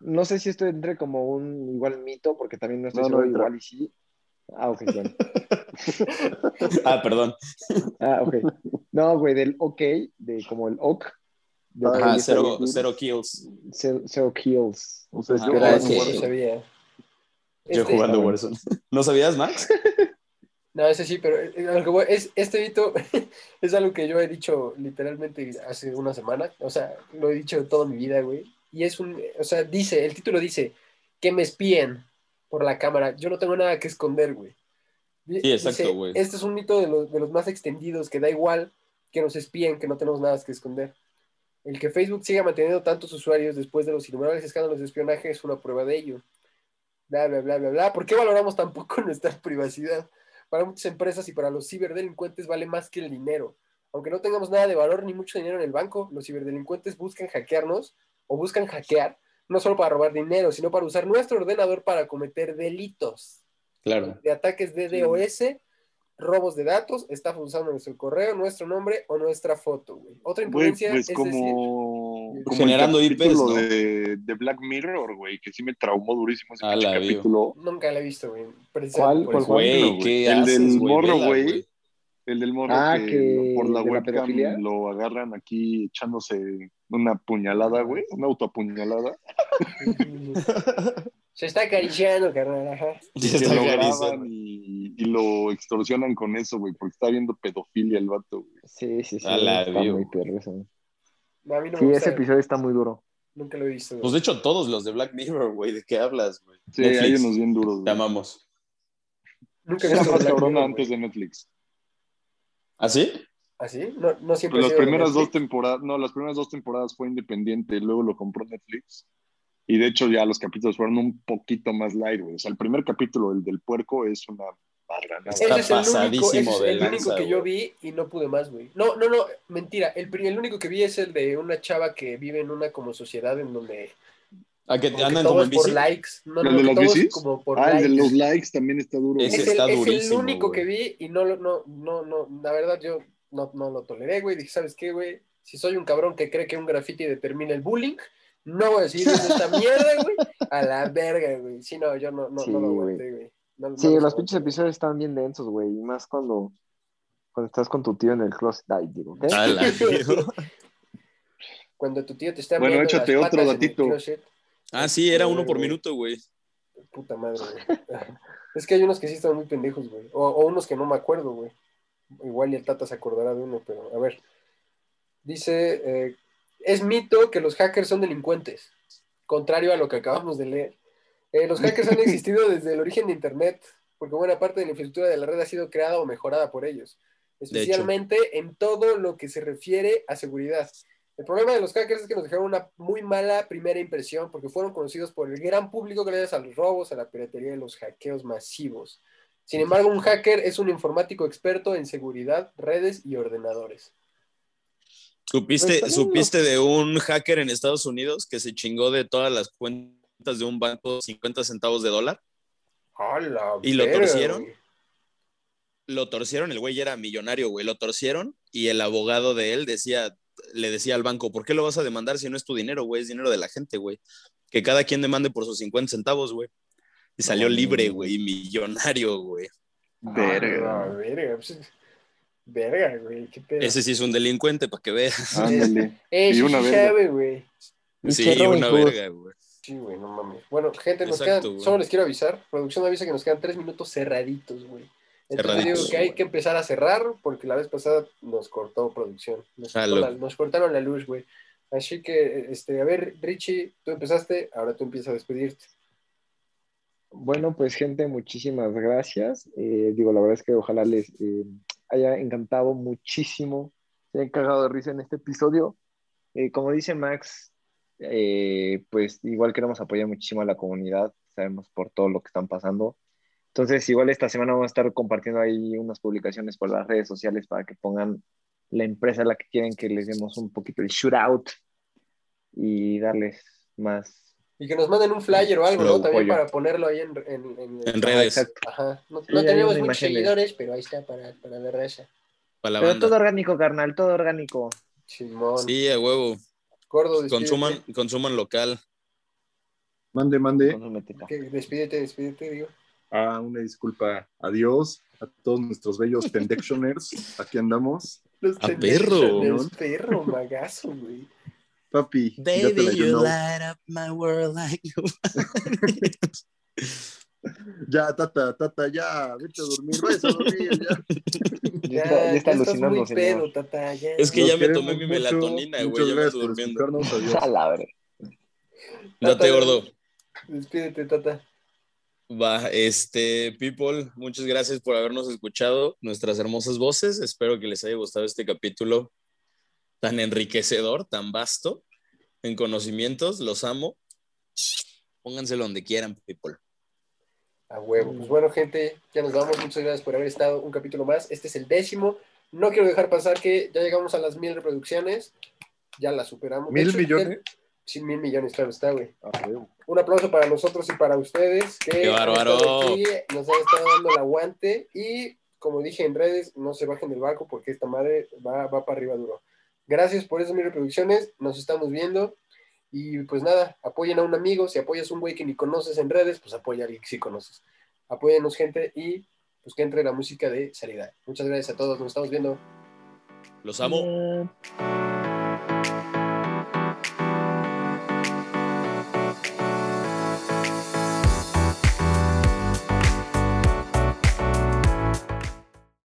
No sé si esto entre como un igual mito, porque también no estoy No, no seguro, igual y sí. Ah, ok, bueno. Ah, perdón. Ah, ok. No, güey, del ok, de como el ok. Ajá, cero, sí. cero kills. Kills. O sea, Ah, yo ese. sí sabía. Yo Este- jugando bueno. Warzone. ¿No sabías, Max? No, ese sí, pero eh, voy- es, este mito es algo que yo he dicho literalmente hace una semana. O sea, lo he dicho toda mi vida, güey. Y es un, o sea, dice, el título dice, que me espíen por la cámara. Yo no tengo nada que esconder, güey. Sí, exacto, güey. Este es un mito de los, de los más extendidos, que da igual que nos espíen, que no tenemos nada que esconder. El que Facebook siga manteniendo tantos usuarios después de los innumerables escándalos de espionaje es una prueba de ello. Bla, bla, bla, bla, bla. ¿Por qué valoramos tan poco nuestra privacidad? Para muchas empresas y para los ciberdelincuentes vale más que el dinero. Aunque no tengamos nada de valor ni mucho dinero en el banco, los ciberdelincuentes buscan hackearnos o buscan hackear, no solo para robar dinero, sino para usar nuestro ordenador para cometer delitos Claro. de ataques de DOS, robos de datos, estafas usando nuestro correo, nuestro nombre o nuestra foto, güey. Otra Güey, imprudencia pues es decir, como, como Generando el IPs, de, de Black Mirror, güey, que sí me traumó durísimo ese Ah, capítulo. nunca la he visto, güey. ¿Cuál? ¿Cuál? Güey, güey. ¿qué El haces, del güey? morro, Vela, güey. El del morro Ah, que, que por la webcam lo agarran aquí echándose una puñalada, güey, una autoapuñalada. Se está acariciando, carnal. Ajá. Está lo acariciando. graban y, y lo extorsionan con eso, güey, porque está viendo pedofilia el vato, güey. Sí, sí, sí. A la está vivo. muy perro eso. No, a mí no Sí, me ese episodio está muy duro. Nunca lo he visto. Pues de hecho, todos los de Black Mirror, güey, ¿de qué hablas, güey? Sí, Netflix, hay unos bien duros, Te güey. amamos. Nunca he más Black cabrona Mirror, antes güey. de Netflix. ¿Ah, sí? ¿Ah, sí? No, no siempre Pues las primeras dos temporadas, no, las primeras dos temporadas fue independiente, luego lo compró Netflix. Y de hecho ya los capítulos fueron un poquito más light, güey. O sea, el primer capítulo, el del puerco, es una barra. Está Ese es el único, pasadísimo ese es de el único que yo vi y no pude más, güey. No, no, no, mentira. El, pri- el único que vi es el de una chava que vive en una como sociedad en donde ¿A que como que andan como en por likes. No, ¿El no, de las bicis? como por Ah, el de los likes también está duro. Ese Es güey. el, está es el durísimo, único güey. que vi y no, lo- no, no, no, la verdad yo no, no lo toleré, güey. Dije, ¿sabes qué, güey? Si soy un cabrón que cree que un graffiti determina el bullying, no voy a seguir viendo esta mierda, güey. A la verga, güey. Sí, no, yo no, no, Sí, no lo aguanté, güey. No- no Sí, los los pinches episodios están bien densos, güey. Y más cuando, cuando estás con tu tío en el closet. Ay, digo, ¿qué? A la vivo. Cuando tu tío te está Bueno, viendo échate las otro patas en el datito. closet, Ah, sí, era uno por minuto, güey. Puta madre, güey. Es que hay unos que sí están muy pendejos, güey. O, o unos que no me acuerdo, güey. Igual y el Tata se acordará de uno, pero a ver. Dice, eh, es mito que los hackers son delincuentes. Contrario a lo que acabamos de leer. Eh, los hackers han existido desde el origen de Internet, porque buena parte de la infraestructura de la red ha sido creada o mejorada por ellos. Especialmente en todo lo que se refiere a seguridad. El problema de los hackers es que nos dejaron una muy mala primera impresión porque fueron conocidos por el gran público gracias a los robos, a la piratería y los hackeos masivos. Sin embargo, un hacker es un informático experto en seguridad, redes y ordenadores. ¿Supiste, Pues ¿Supiste de un hacker en Estados Unidos que se chingó de todas las cuentas de un banco 50 centavos de dólar? ¡Hala, ¿Y lo torcieron? güey! Lo torcieron, el güey era millonario, güey. Lo torcieron y el abogado de él decía, le decía al banco, ¿por qué lo vas a demandar si no es tu dinero, güey? Es dinero de la gente, güey. Que cada quien demande por sus 50 centavos, güey. Y salió libre, güey, millonario, güey. ¡Hala, Verga. verga! Verga, güey, qué pedo. Ese sí es un delincuente, para que veas. Ándale. Eh, y sí, una sí verga. sabe, güey. Sí, una Hood. verga, güey. Sí, güey, no mames. Bueno, gente, nos Exacto, quedan, güey. solo les quiero avisar, producción avisa que nos quedan tres minutos cerraditos, güey. Entonces Cerraditos, digo que hay güey. que empezar a cerrar porque la vez pasada nos cortó producción. Nos, cortó Jalo. la- nos cortaron la luz, güey. Así que, este, a ver, Richie, tú empezaste, ahora tú empiezas a despedirte. Bueno, pues gente, muchísimas gracias. Eh, digo, la verdad es que ojalá les eh, haya encantado muchísimo Se han cagado de risa en este episodio. Eh, como dice Max, eh, pues igual queremos apoyar muchísimo a la comunidad. Sabemos por todo lo que están pasando. Entonces, igual esta semana vamos a estar compartiendo ahí unas publicaciones por las redes sociales para que pongan la empresa a la que quieren que les demos un poquito el shootout y darles más. Y que nos manden un flyer o algo, ¿no? También pollo. para ponerlo ahí en, en, en- En redes. Exacto. Ajá. No, Sí, no hay tenemos muchos seguidores, pero ahí está para, para la raza. Para la Pero banda. todo orgánico, carnal, todo orgánico. Chimón. Sí, a huevo. Gordo, despídete. Consuman, consuman local. Mande, mande. Despídete, despídete, digo. Ah, una disculpa. Adiós a todos nuestros bellos Tendectioners. Aquí andamos. Los A perro. perro, magazo, güey. Papi, Baby, you llenó. light up my world like you. Ya, tata, tata, ya. Vete a dormir. Vete a dormir, ya. Ya, está, ya está alucinando, muy pedo, tata, ya. Es que ya me tomé mi mucho. melatonina, güey. Ya me estoy durmiendo. verga. Date gordo. Despídete, tata. Va, este, people, muchas gracias por habernos escuchado nuestras hermosas voces. Espero que les haya gustado este capítulo tan enriquecedor, tan vasto en conocimientos. Los amo. Pónganselo donde quieran, people. A huevo. Pues bueno, gente, ya nos vamos. Muchas gracias por haber estado un capítulo más. Este es el décimo. No quiero dejar pasar que ya llegamos a las mil reproducciones. Ya la superamos. ¿Mil hecho, millones? Sí, mil millones, claro está, güey. Ah. Un aplauso para nosotros y para ustedes que ¡Qué bárbaro! aquí, nos han estado dando el aguante y como dije en redes, no se bajen del barco porque esta madre va, va para arriba duro. Gracias por esas mil reproducciones, nos estamos viendo y pues nada, apoyen a un amigo, si apoyas a un güey que ni conoces en redes, pues apoya a alguien que sí conoces. Apóyenos gente y pues que entre la música de salida. Muchas gracias a todos, nos estamos viendo. Los amo.